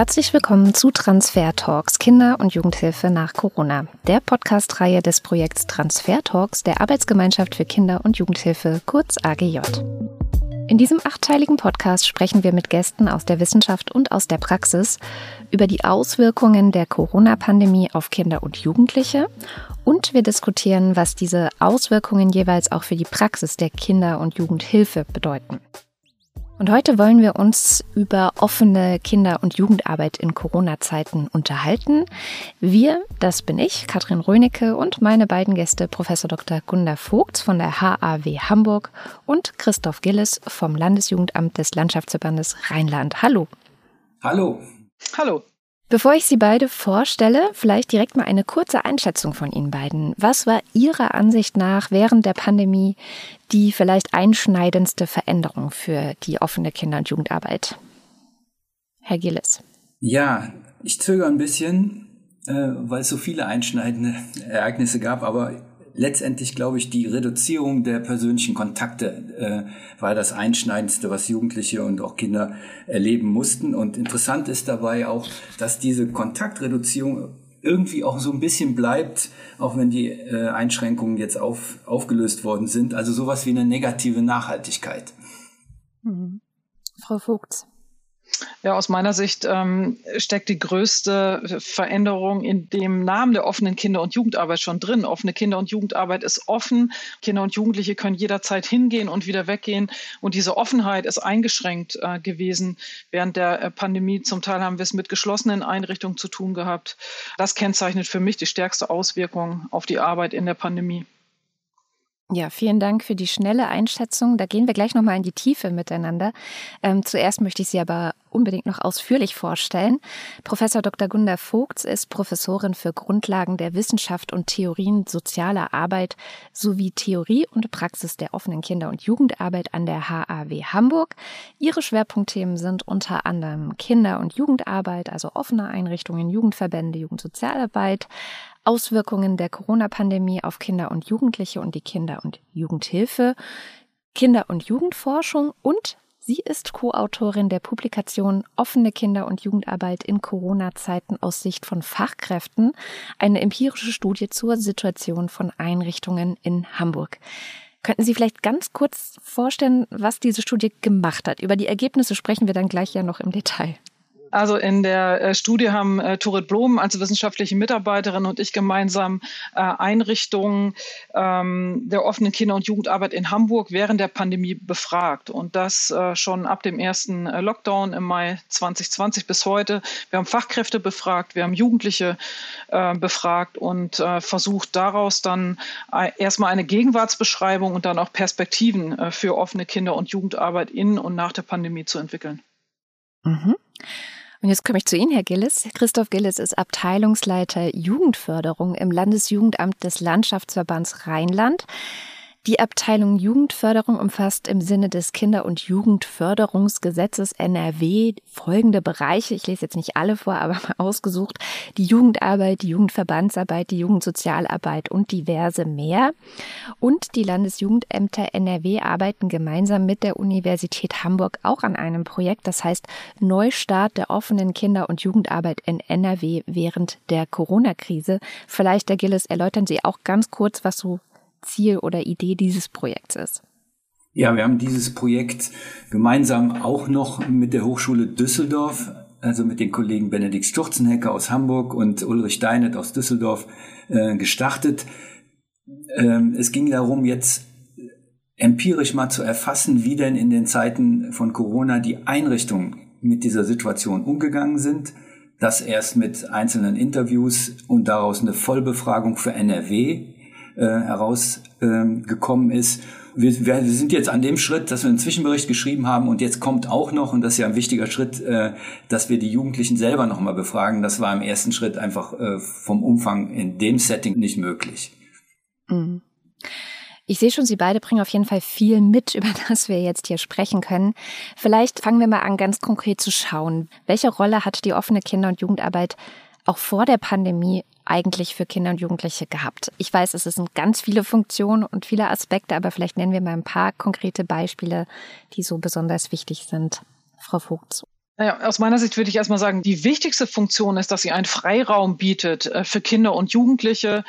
Herzlich willkommen zu Transfer Talks Kinder- und Jugendhilfe nach Corona, der Podcast-Reihe des Projekts Transfer Talks der Arbeitsgemeinschaft für Kinder- und Jugendhilfe, kurz AGJ. In diesem achtteiligen Podcast sprechen wir mit Gästen aus der Wissenschaft und aus der Praxis über die Auswirkungen der Corona-Pandemie auf Kinder und Jugendliche und wir diskutieren, was diese Auswirkungen jeweils auch für die Praxis der Kinder- und Jugendhilfe bedeuten. Und heute wollen wir uns über offene Kinder- und Jugendarbeit in Corona-Zeiten unterhalten. Wir, das bin ich, Katrin Rönecke und meine beiden Gäste, Professor Dr. Gunda Vogts von der HAW Hamburg und Christoph Gilles vom Landesjugendamt des Landschaftsverbandes Rheinland. Hallo. Hallo. Hallo. Bevor ich Sie beide vorstelle, vielleicht direkt mal eine kurze Einschätzung von Ihnen beiden. Was war Ihrer Ansicht nach während der Pandemie die vielleicht einschneidendste Veränderung für die offene Kinder- und Jugendarbeit? Herr Gilles. Ja, ich zögere ein bisschen, äh, weil es so viele einschneidende Ereignisse gab, aber letztendlich glaube ich, die Reduzierung der persönlichen Kontakte äh, war das Einschneidendste, was Jugendliche und auch Kinder erleben mussten. Und interessant ist dabei auch, dass diese Kontaktreduzierung irgendwie auch so ein bisschen bleibt, auch wenn die äh, Einschränkungen jetzt auf, aufgelöst worden sind. Also sowas wie eine negative Nachhaltigkeit. Mhm. Frau Vogt. Ja, aus meiner Sicht ähm, steckt die größte Veränderung in dem Namen der offenen Kinder- und Jugendarbeit schon drin. Offene Kinder- und Jugendarbeit ist offen. Kinder und Jugendliche können jederzeit hingehen und wieder weggehen. Und diese Offenheit ist eingeschränkt äh, gewesen. Während der äh, Pandemie zum Teil haben wir es mit geschlossenen Einrichtungen zu tun gehabt. Das kennzeichnet für mich die stärkste Auswirkung auf die Arbeit in der Pandemie. Ja, vielen Dank für die schnelle Einschätzung. Da gehen wir gleich nochmal in die Tiefe miteinander. Ähm, zuerst möchte ich Sie aber unbedingt noch ausführlich vorstellen. Professor Dr. Gunda Vogts ist Professorin für Grundlagen der Wissenschaft und Theorien sozialer Arbeit sowie Theorie und Praxis der offenen Kinder- und Jugendarbeit an der HAW Hamburg. Ihre Schwerpunktthemen sind unter anderem Kinder- und Jugendarbeit, also offene Einrichtungen, Jugendverbände, Jugendsozialarbeit, Auswirkungen der Corona-Pandemie auf Kinder und Jugendliche und die Kinder- und Jugendhilfe, Kinder- und Jugendforschung und sie ist Co-Autorin der Publikation Offene Kinder- und Jugendarbeit in Corona-Zeiten aus Sicht von Fachkräften, eine empirische Studie zur Situation von Einrichtungen in Hamburg. Könnten Sie vielleicht ganz kurz vorstellen, was diese Studie gemacht hat? Über die Ergebnisse sprechen wir dann gleich ja noch im Detail. Also in der äh, Studie haben äh, Turit Blom als wissenschaftliche Mitarbeiterin und ich gemeinsam äh, Einrichtungen ähm, der offenen Kinder- und Jugendarbeit in Hamburg während der Pandemie befragt. Und das äh, schon ab dem ersten äh, Lockdown im Mai 2020 bis heute. Wir haben Fachkräfte befragt, wir haben Jugendliche äh, befragt und äh, versucht daraus dann erstmal eine Gegenwartsbeschreibung und dann auch Perspektiven für offene Kinder- und Jugendarbeit in und nach der Pandemie zu entwickeln. Mhm. Und jetzt komme ich zu Ihnen, Herr Gillis. Christoph Gillis ist Abteilungsleiter Jugendförderung im Landesjugendamt des Landschaftsverbands Rheinland. Die Abteilung Jugendförderung umfasst im Sinne des Kinder- und Jugendförderungsgesetzes NRW folgende Bereiche. Ich lese jetzt nicht alle vor, aber mal ausgesucht. Die Jugendarbeit, die Jugendverbandsarbeit, die Jugendsozialarbeit und diverse mehr. Und die Landesjugendämter NRW arbeiten gemeinsam mit der Universität Hamburg auch an einem Projekt, das heißt Neustart der offenen Kinder- und Jugendarbeit in NRW während der Corona-Krise. Vielleicht, Herr Gilles, erläutern Sie auch ganz kurz, was so Ziel oder Idee dieses Projekts ist. Ja, wir haben dieses Projekt gemeinsam auch noch mit der Hochschule Düsseldorf, also mit den Kollegen Benedikt Sturzenhecker aus Hamburg und Ulrich Steinet aus Düsseldorf äh, gestartet. Ähm, es ging darum, jetzt empirisch mal zu erfassen, wie denn in den Zeiten von Corona die Einrichtungen mit dieser Situation umgegangen sind. Das erst mit einzelnen Interviews und daraus eine Vollbefragung für NRW äh, herausgekommen äh, ist. Wir, wir, sind jetzt an dem Schritt, dass wir einen Zwischenbericht geschrieben haben und jetzt kommt auch noch, und das ist ja ein wichtiger Schritt, äh, dass wir die Jugendlichen selber nochmal befragen. Das war im ersten Schritt einfach äh, vom Umfang in dem Setting nicht möglich. Mhm. Ich sehe schon, Sie beide bringen auf jeden Fall viel mit, über das wir jetzt hier sprechen können. Vielleicht fangen wir mal an, ganz konkret zu schauen. Welche Rolle hat die offene Kinder- und Jugendarbeit auch vor der Pandemie eigentlich für Kinder und Jugendliche gehabt? Ich weiß, es sind ganz viele Funktionen und viele Aspekte, aber vielleicht nennen wir mal ein paar konkrete Beispiele, die so besonders wichtig sind. Frau Vogt. aus meiner Sicht würde ich erstmal sagen, die wichtigste Funktion ist, dass sie einen Freiraum bietet äh, für Kinder und Jugendliche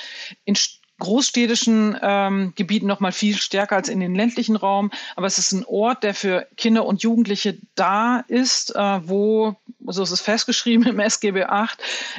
in großstädtischen ähm, Gebieten noch mal viel stärker als in den ländlichen Raum. Aber es ist ein Ort, der für Kinder und Jugendliche da ist, äh, wo, so ist es festgeschrieben im SGB VIII,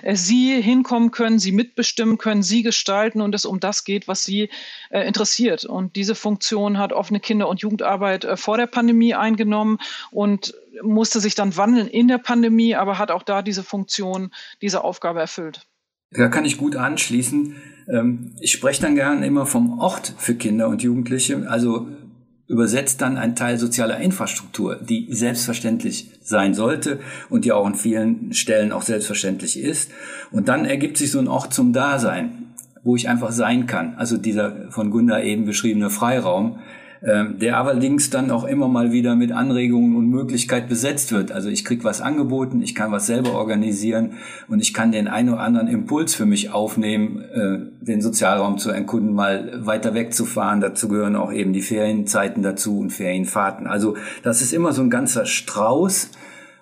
äh, sie hinkommen können, sie mitbestimmen können, sie gestalten und es um das geht, was sie äh, interessiert. Und diese Funktion hat offene Kinder- und Jugendarbeit äh, vor der Pandemie eingenommen und musste sich dann wandeln in der Pandemie, aber hat auch da diese Funktion, diese Aufgabe erfüllt. Da kann ich gut anschließen. Ähm, ich spreche dann gern immer vom Ort für Kinder und Jugendliche, also übersetzt dann ein Teil sozialer Infrastruktur, die selbstverständlich sein sollte und die auch an vielen Stellen auch selbstverständlich ist. Und dann ergibt sich so ein Ort zum Dasein, wo ich einfach sein kann. Also dieser von Gunda eben beschriebene Freiraum, ähm, der allerdings dann auch immer mal wieder mit Anregungen und Möglichkeit besetzt wird. Also ich krieg was angeboten, ich kann was selber organisieren und ich kann den einen oder anderen Impuls für mich aufnehmen, äh, den Sozialraum zu erkunden, mal weiter wegzufahren. Dazu gehören auch eben die Ferienzeiten dazu und Ferienfahrten. Also das ist immer so ein ganzer Strauß.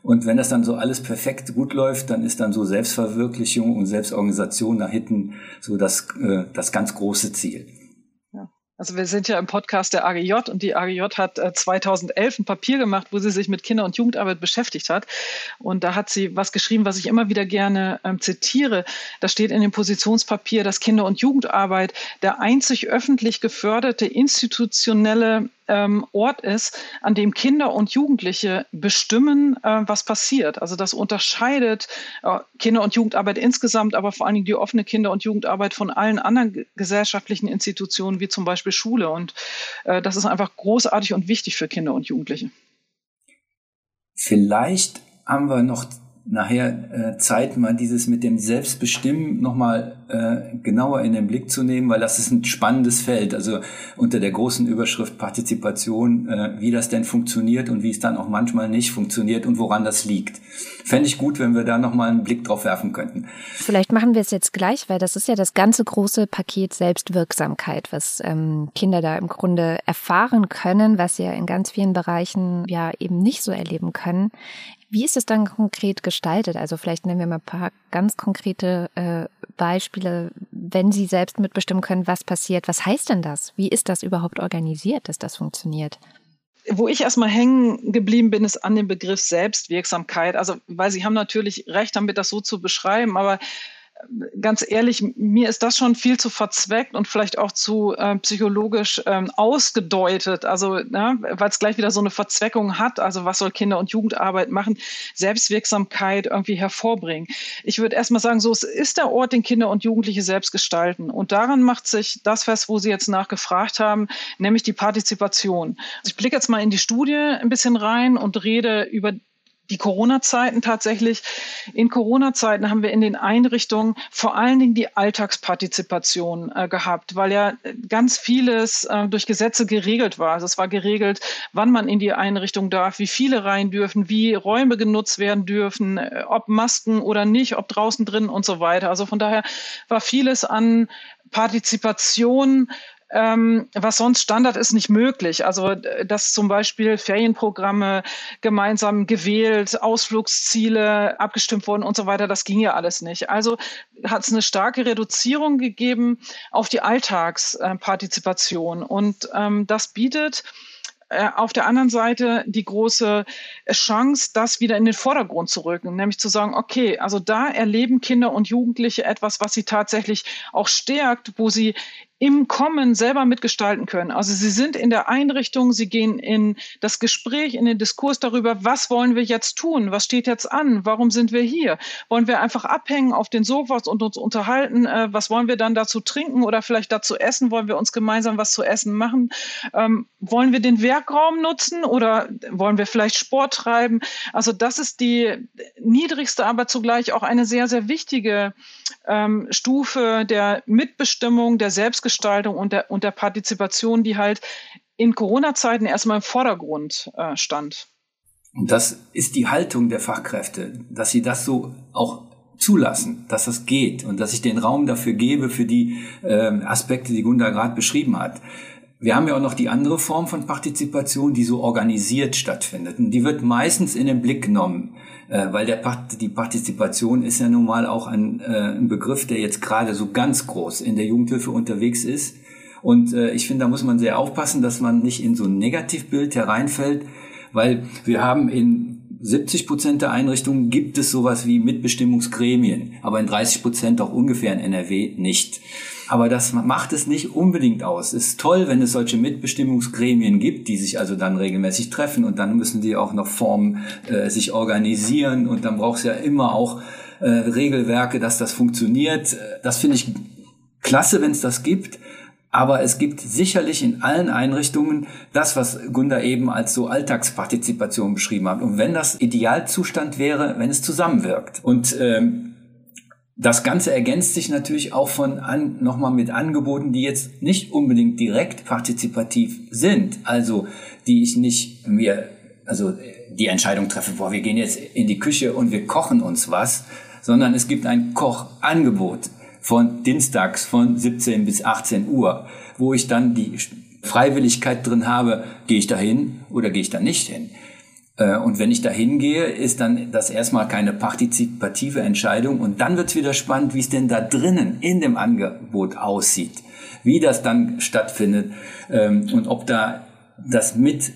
Und wenn das dann so alles perfekt gut läuft, dann ist dann so Selbstverwirklichung und Selbstorganisation nach hinten so das, äh, das ganz große Ziel. Also wir sind ja im Podcast der AGJ und die AGJ hat 2011 äh, ein Papier gemacht, wo sie sich mit Kinder- und Jugendarbeit beschäftigt hat. Und da hat sie was geschrieben, was ich immer wieder gerne ähm, zitiere. Da steht in dem Positionspapier, dass Kinder- und Jugendarbeit der einzig öffentlich geförderte institutionelle ähm, Ort ist, an dem Kinder und Jugendliche bestimmen, äh, was passiert. Also das unterscheidet äh, Kinder- und Jugendarbeit insgesamt, aber vor allen Dingen die offene Kinder- und Jugendarbeit von allen anderen gesellschaftlichen Institutionen, wie zum Beispiel Schule. Und äh, das ist einfach großartig und wichtig für Kinder und Jugendliche. Vielleicht haben wir noch nachher äh, Zeit, mal dieses mit dem Selbstbestimmen nochmal äh, genauer in den Blick zu nehmen, weil das ist ein spannendes Feld. Also unter der großen Überschrift Partizipation, äh, wie das denn funktioniert und wie es dann auch manchmal nicht funktioniert und woran das liegt. Fände ich gut, wenn wir da nochmal einen Blick drauf werfen könnten. Vielleicht machen wir es jetzt gleich, weil das ist ja das ganze große Paket Selbstwirksamkeit, was ähm, Kinder da im Grunde erfahren können, was sie ja in ganz vielen Bereichen ja eben nicht so erleben können. Wie ist es dann konkret gestaltet? Also vielleicht nennen wir mal ein paar ganz konkrete äh, Beispiele, wenn Sie selbst mitbestimmen können, was passiert. Was heißt denn das? Wie ist das überhaupt organisiert, dass das funktioniert? wo ich erstmal hängen geblieben bin, ist an dem Begriff Selbstwirksamkeit. Also, weil Sie haben natürlich recht damit, das so zu beschreiben, aber ganz ehrlich, mir ist das schon viel zu verzweckt und vielleicht auch zu äh, psychologisch ähm, ausgedeutet. Also, ne, weil es gleich wieder so eine Verzweckung hat. Also, was soll Kinder- und Jugendarbeit machen? Selbstwirksamkeit irgendwie hervorbringen. Ich würde erstmal sagen, so, es ist der Ort, den Kinder und Jugendliche selbst gestalten. Und daran macht sich das fest, wo Sie jetzt nachgefragt haben, nämlich die Partizipation. Also ich blicke jetzt mal in die Studie ein bisschen rein und rede über die Corona-Zeiten tatsächlich. In Corona-Zeiten haben wir in den Einrichtungen vor allen Dingen die Alltagspartizipation äh, gehabt, weil ja ganz vieles äh, durch Gesetze geregelt war. Also es war geregelt, wann man in die Einrichtung darf, wie viele rein dürfen, wie Räume genutzt werden dürfen, äh, ob Masken oder nicht, ob draußen drin und so weiter. Also von daher war vieles an Partizipation ähm, was sonst Standard ist, nicht möglich. Also dass zum Beispiel Ferienprogramme gemeinsam gewählt, Ausflugsziele abgestimmt wurden und so weiter, das ging ja alles nicht. Also hat es eine starke Reduzierung gegeben auf die Alltagspartizipation. Und ähm, das bietet äh, auf der anderen Seite die große Chance, das wieder in den Vordergrund zu rücken, nämlich zu sagen, okay, also da erleben Kinder und Jugendliche etwas, was sie tatsächlich auch stärkt, wo sie im Kommen selber mitgestalten können. Also sie sind in der Einrichtung, sie gehen in das Gespräch, in den Diskurs darüber, was wollen wir jetzt tun, was steht jetzt an, warum sind wir hier? Wollen wir einfach abhängen auf den Sofas und uns unterhalten, äh, was wollen wir dann dazu trinken oder vielleicht dazu essen, wollen wir uns gemeinsam was zu essen machen? Ähm, wollen wir den Werkraum nutzen oder wollen wir vielleicht Sport treiben? Also das ist die niedrigste, aber zugleich auch eine sehr, sehr wichtige ähm, Stufe der Mitbestimmung, der Selbstgestaltung und der, und der Partizipation, die halt in Corona-Zeiten erstmal im Vordergrund äh, stand. Und das ist die Haltung der Fachkräfte, dass sie das so auch zulassen, dass das geht und dass ich den Raum dafür gebe, für die äh, Aspekte, die Gunda gerade beschrieben hat. Wir haben ja auch noch die andere Form von Partizipation, die so organisiert stattfindet. Und die wird meistens in den Blick genommen Äh, weil der, die Partizipation ist ja nun mal auch ein, äh, ein Begriff, der jetzt gerade so ganz groß in der Jugendhilfe unterwegs ist. Und äh, ich finde, da muss man sehr aufpassen, dass man nicht in so ein Negativbild hereinfällt, weil wir haben in 70 Prozent der Einrichtungen gibt es sowas wie Mitbestimmungsgremien, aber in 30 Prozent auch ungefähr in NRW nicht. Aber das macht es nicht unbedingt aus. Es ist toll, wenn es solche Mitbestimmungsgremien gibt, die sich also dann regelmäßig treffen und dann müssen die auch noch Formen äh, sich organisieren und dann braucht es ja immer auch äh, Regelwerke, dass das funktioniert. Das finde ich klasse, wenn es das gibt. Aber es gibt sicherlich in allen Einrichtungen das, was Gunda eben als so Alltagspartizipation beschrieben hat. Und wenn das Idealzustand wäre, wenn es zusammenwirkt. Und ähm, das Ganze ergänzt sich natürlich auch von an, nochmal mit Angeboten, die jetzt nicht unbedingt direkt partizipativ sind, also die ich nicht mir, also die Entscheidung treffe, boah, wir gehen jetzt in die Küche und wir kochen uns was, sondern es gibt ein Kochangebot von Dienstags von 17 bis 18 Uhr, wo ich dann die Freiwilligkeit drin habe, gehe ich da hin oder gehe ich da nicht hin. Äh, und wenn ich da hingehe, ist dann das erstmal keine partizipative Entscheidung. Und dann wird es wieder spannend, wie es denn da drinnen in dem Angebot aussieht, wie das dann stattfindet ähm, und ob da das mit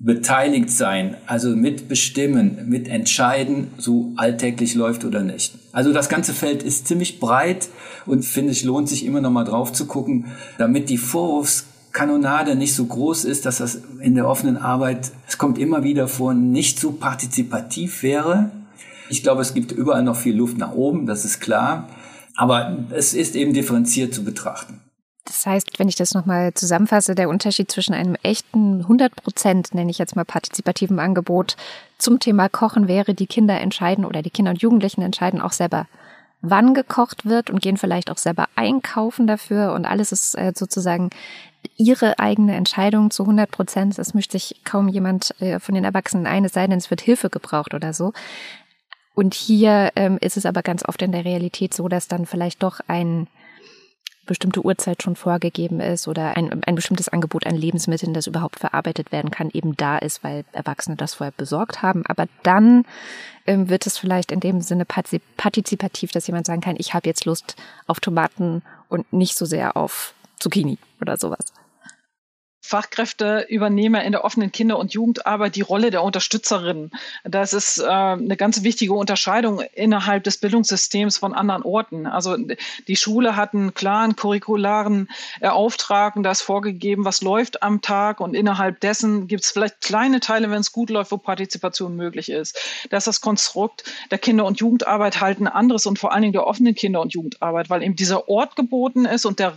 beteiligt sein, also mitbestimmen, mitentscheiden, so alltäglich läuft oder nicht. Also das ganze Feld ist ziemlich breit und finde ich lohnt sich immer noch mal drauf zu gucken, damit die Vorwurfs Kanonade nicht so groß ist, dass das in der offenen Arbeit, es kommt immer wieder vor, nicht so partizipativ wäre. Ich glaube, es gibt überall noch viel Luft nach oben, das ist klar. Aber es ist eben differenziert zu betrachten. Das heißt, wenn ich das nochmal zusammenfasse, der Unterschied zwischen einem echten 100 Prozent, nenne ich jetzt mal partizipativen Angebot zum Thema Kochen wäre, die Kinder entscheiden oder die Kinder und Jugendlichen entscheiden auch selber, wann gekocht wird und gehen vielleicht auch selber einkaufen dafür und alles ist äh, sozusagen ihre eigene Entscheidung zu 100 Prozent. Es mischt sich kaum jemand äh, von den Erwachsenen ein, es sei denn, es wird Hilfe gebraucht oder so. Und hier ähm, ist es aber ganz oft in der Realität so, dass dann vielleicht doch ein bestimmte Uhrzeit schon vorgegeben ist oder ein, ein bestimmtes Angebot an Lebensmitteln, das überhaupt verarbeitet werden kann, eben da ist, weil Erwachsene das vorher besorgt haben. Aber dann ähm, wird es vielleicht in dem Sinne partizipativ, dass jemand sagen kann, ich habe jetzt Lust auf Tomaten und nicht so sehr auf Zucchini oder sowas. Fachkräfte übernehmen in der offenen Kinder- und Jugendarbeit die Rolle der Unterstützerin. Das ist äh, eine ganz wichtige Unterscheidung innerhalb des Bildungssystems von anderen Orten. Also die Schule hat einen klaren curricularen Auftrag und da ist vorgegeben, was läuft am Tag und innerhalb dessen gibt es vielleicht kleine Teile, wenn es gut läuft, wo Partizipation möglich ist. Das ist das Konstrukt der Kinder- und Jugendarbeit halt ein anderes und vor allen Dingen der offenen Kinder- und Jugendarbeit, weil eben dieser Ort geboten ist und der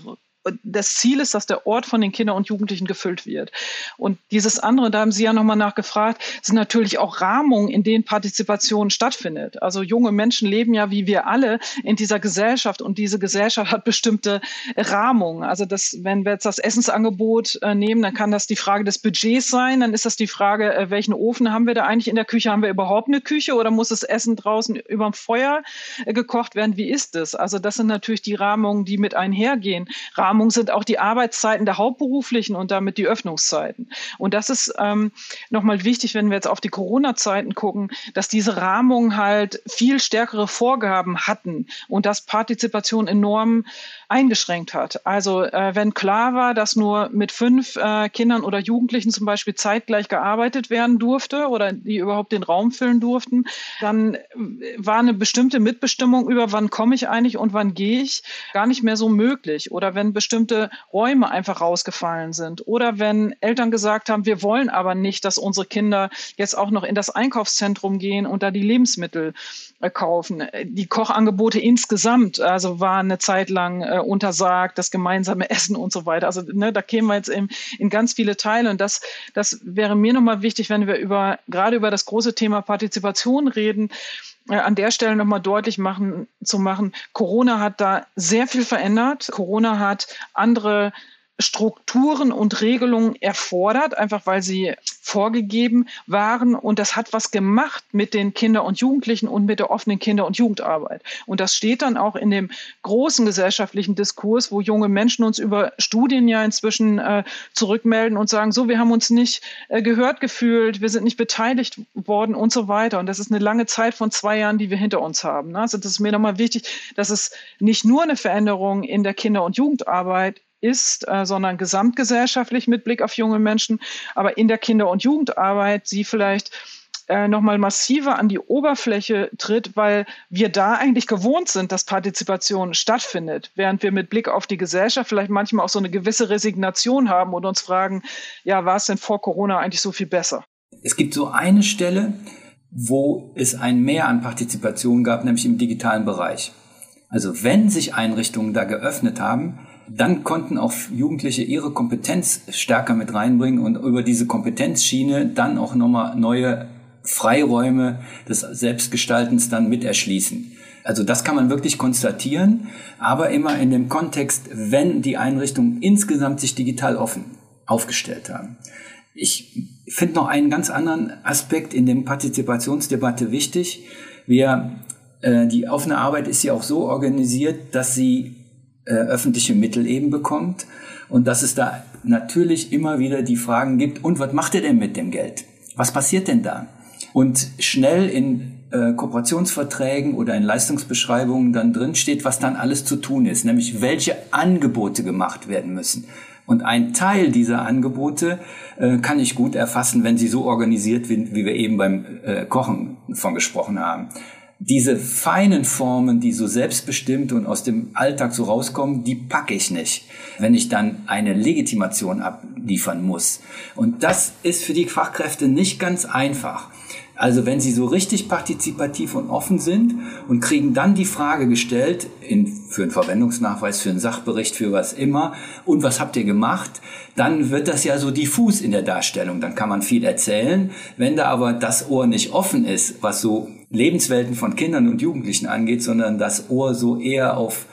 das Ziel ist, dass der Ort von den Kindern und Jugendlichen gefüllt wird. Und dieses andere, da haben Sie ja nochmal nachgefragt, sind natürlich auch Rahmungen, in denen Partizipation stattfindet. Also junge Menschen leben ja wie wir alle in dieser Gesellschaft und diese Gesellschaft hat bestimmte Rahmungen. Also das, wenn wir jetzt das Essensangebot äh, nehmen, dann kann das die Frage des Budgets sein, dann ist das die Frage, äh, welchen Ofen haben wir da eigentlich in der Küche? Haben wir überhaupt eine Küche oder muss das Essen draußen über dem Feuer äh, gekocht werden? Wie ist es? Also das sind natürlich die Rahmungen, die mit einhergehen. Rahmungen Rahmung sind auch die Arbeitszeiten der Hauptberuflichen und damit die Öffnungszeiten. Und das ist ähm, nochmal wichtig, wenn wir jetzt auf die Corona-Zeiten gucken, dass diese Rahmungen halt viel stärkere Vorgaben hatten und dass Partizipation enorm eingeschränkt hat. Also äh, wenn klar war, dass nur mit fünf äh, Kindern oder Jugendlichen zum Beispiel zeitgleich gearbeitet werden durfte oder die überhaupt den Raum füllen durften, dann äh, war eine bestimmte Mitbestimmung über wann komme ich eigentlich und wann gehe ich gar nicht mehr so möglich. Oder wenn bestimmte Räume einfach rausgefallen sind. Oder wenn Eltern gesagt haben, wir wollen aber nicht, dass unsere Kinder jetzt auch noch in das Einkaufszentrum gehen und da die Lebensmittel äh, kaufen. Die Kochangebote insgesamt, also waren eine Zeit lang äh, untersagt, das gemeinsame Essen und so weiter. Also ne, da kämen wir jetzt in, in ganz viele Teile. Und das, das wäre mir nochmal wichtig, wenn wir über gerade über das große Thema Partizipation reden, äh, an der Stelle nochmal deutlich machen, zu machen, Corona hat da sehr viel verändert. Corona hat andere Strukturen und Regelungen erfordert, einfach weil sie vorgegeben waren. Und das hat was gemacht mit den Kinder- und Jugendlichen und mit der offenen Kinder- und Jugendarbeit. Und das steht dann auch in dem großen gesellschaftlichen Diskurs, wo junge Menschen uns über Studien ja inzwischen äh, zurückmelden und sagen, so, wir haben uns nicht äh, gehört gefühlt, wir sind nicht beteiligt worden und so weiter. Und das ist eine lange Zeit von zwei Jahren, die wir hinter uns haben. Ne? Also das ist mir nochmal wichtig, dass es nicht nur eine Veränderung in der Kinder- und Jugendarbeit ist, äh, sondern gesamtgesellschaftlich mit Blick auf junge Menschen, aber in der Kinder- und Jugendarbeit sie vielleicht äh, nochmal massiver an die Oberfläche tritt, weil wir da eigentlich gewohnt sind, dass Partizipation stattfindet, während wir mit Blick auf die Gesellschaft vielleicht manchmal auch so eine gewisse Resignation haben und uns fragen, ja, war es denn vor Corona eigentlich so viel besser? Es gibt so eine Stelle, wo es ein Mehr an Partizipation gab, nämlich im digitalen Bereich. Also wenn sich Einrichtungen da geöffnet haben, dann konnten auch Jugendliche ihre Kompetenz stärker mit reinbringen und über diese Kompetenzschiene dann auch nochmal neue Freiräume des Selbstgestaltens dann mit erschließen. Also das kann man wirklich konstatieren, aber immer in dem Kontext, wenn die Einrichtungen insgesamt sich digital offen aufgestellt haben. Ich finde noch einen ganz anderen Aspekt in der Partizipationsdebatte wichtig. Wir, äh, die offene Arbeit ist ja auch so organisiert, dass sie äh, öffentliche Mittel eben bekommt und dass es da natürlich immer wieder die Fragen gibt, und was macht ihr denn mit dem Geld? Was passiert denn da? Und schnell in äh, Kooperationsverträgen oder in Leistungsbeschreibungen dann drin steht, was dann alles zu tun ist, nämlich welche Angebote gemacht werden müssen. Und ein Teil dieser Angebote äh, kann ich gut erfassen, wenn sie so organisiert sind, wie wir eben beim äh, Kochen von gesprochen haben diese feinen Formen, die so selbstbestimmt und aus dem Alltag so rauskommen, die packe ich nicht, wenn ich dann eine Legitimation abliefern muss. Und das ist für die Fachkräfte nicht ganz einfach. Also wenn sie so richtig partizipativ und offen sind und kriegen dann die Frage gestellt, in, für einen Verwendungsnachweis, für einen Sachbericht, für was immer, und was habt ihr gemacht, dann wird das ja so diffus in der Darstellung. Dann kann man viel erzählen. Wenn da aber das Ohr nicht offen ist, was so Lebenswelten von Kindern und Jugendlichen angeht, sondern das Ohr so eher auf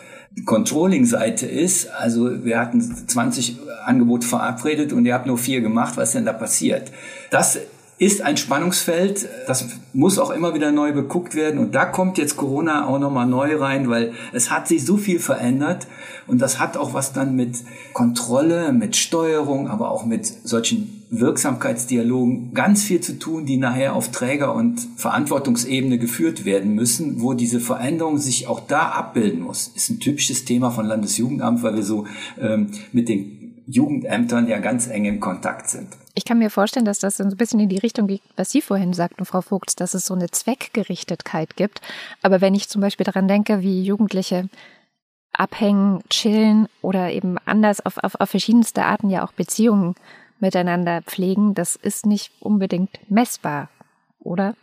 Controlling-Seite ist. Also wir hatten 20 Angebote verabredet und ihr habt nur vier gemacht. Was denn da passiert? Das ist ein Spannungsfeld. Das muss auch immer wieder neu beguckt werden. Und da kommt jetzt Corona auch nochmal neu rein, weil es hat sich so viel verändert. Und das hat auch was dann mit Kontrolle, mit Steuerung, aber auch mit solchen Wirksamkeitsdialogen ganz viel zu tun, die nachher auf Träger- und Verantwortungsebene geführt werden müssen, wo diese Veränderung sich auch da abbilden muss. Ist ein typisches Thema von Landesjugendamt, weil wir so ähm, mit den Jugendämtern ja ganz eng in Kontakt sind. Ich kann mir vorstellen, dass das so ein bisschen in die Richtung geht, was Sie vorhin sagten, Frau Vogt, dass es so eine Zweckgerichtetheit gibt. Aber wenn ich zum Beispiel daran denke, wie Jugendliche abhängen, chillen oder eben anders auf, auf, auf verschiedenste Arten ja auch Beziehungen miteinander pflegen, das ist nicht unbedingt messbar, oder?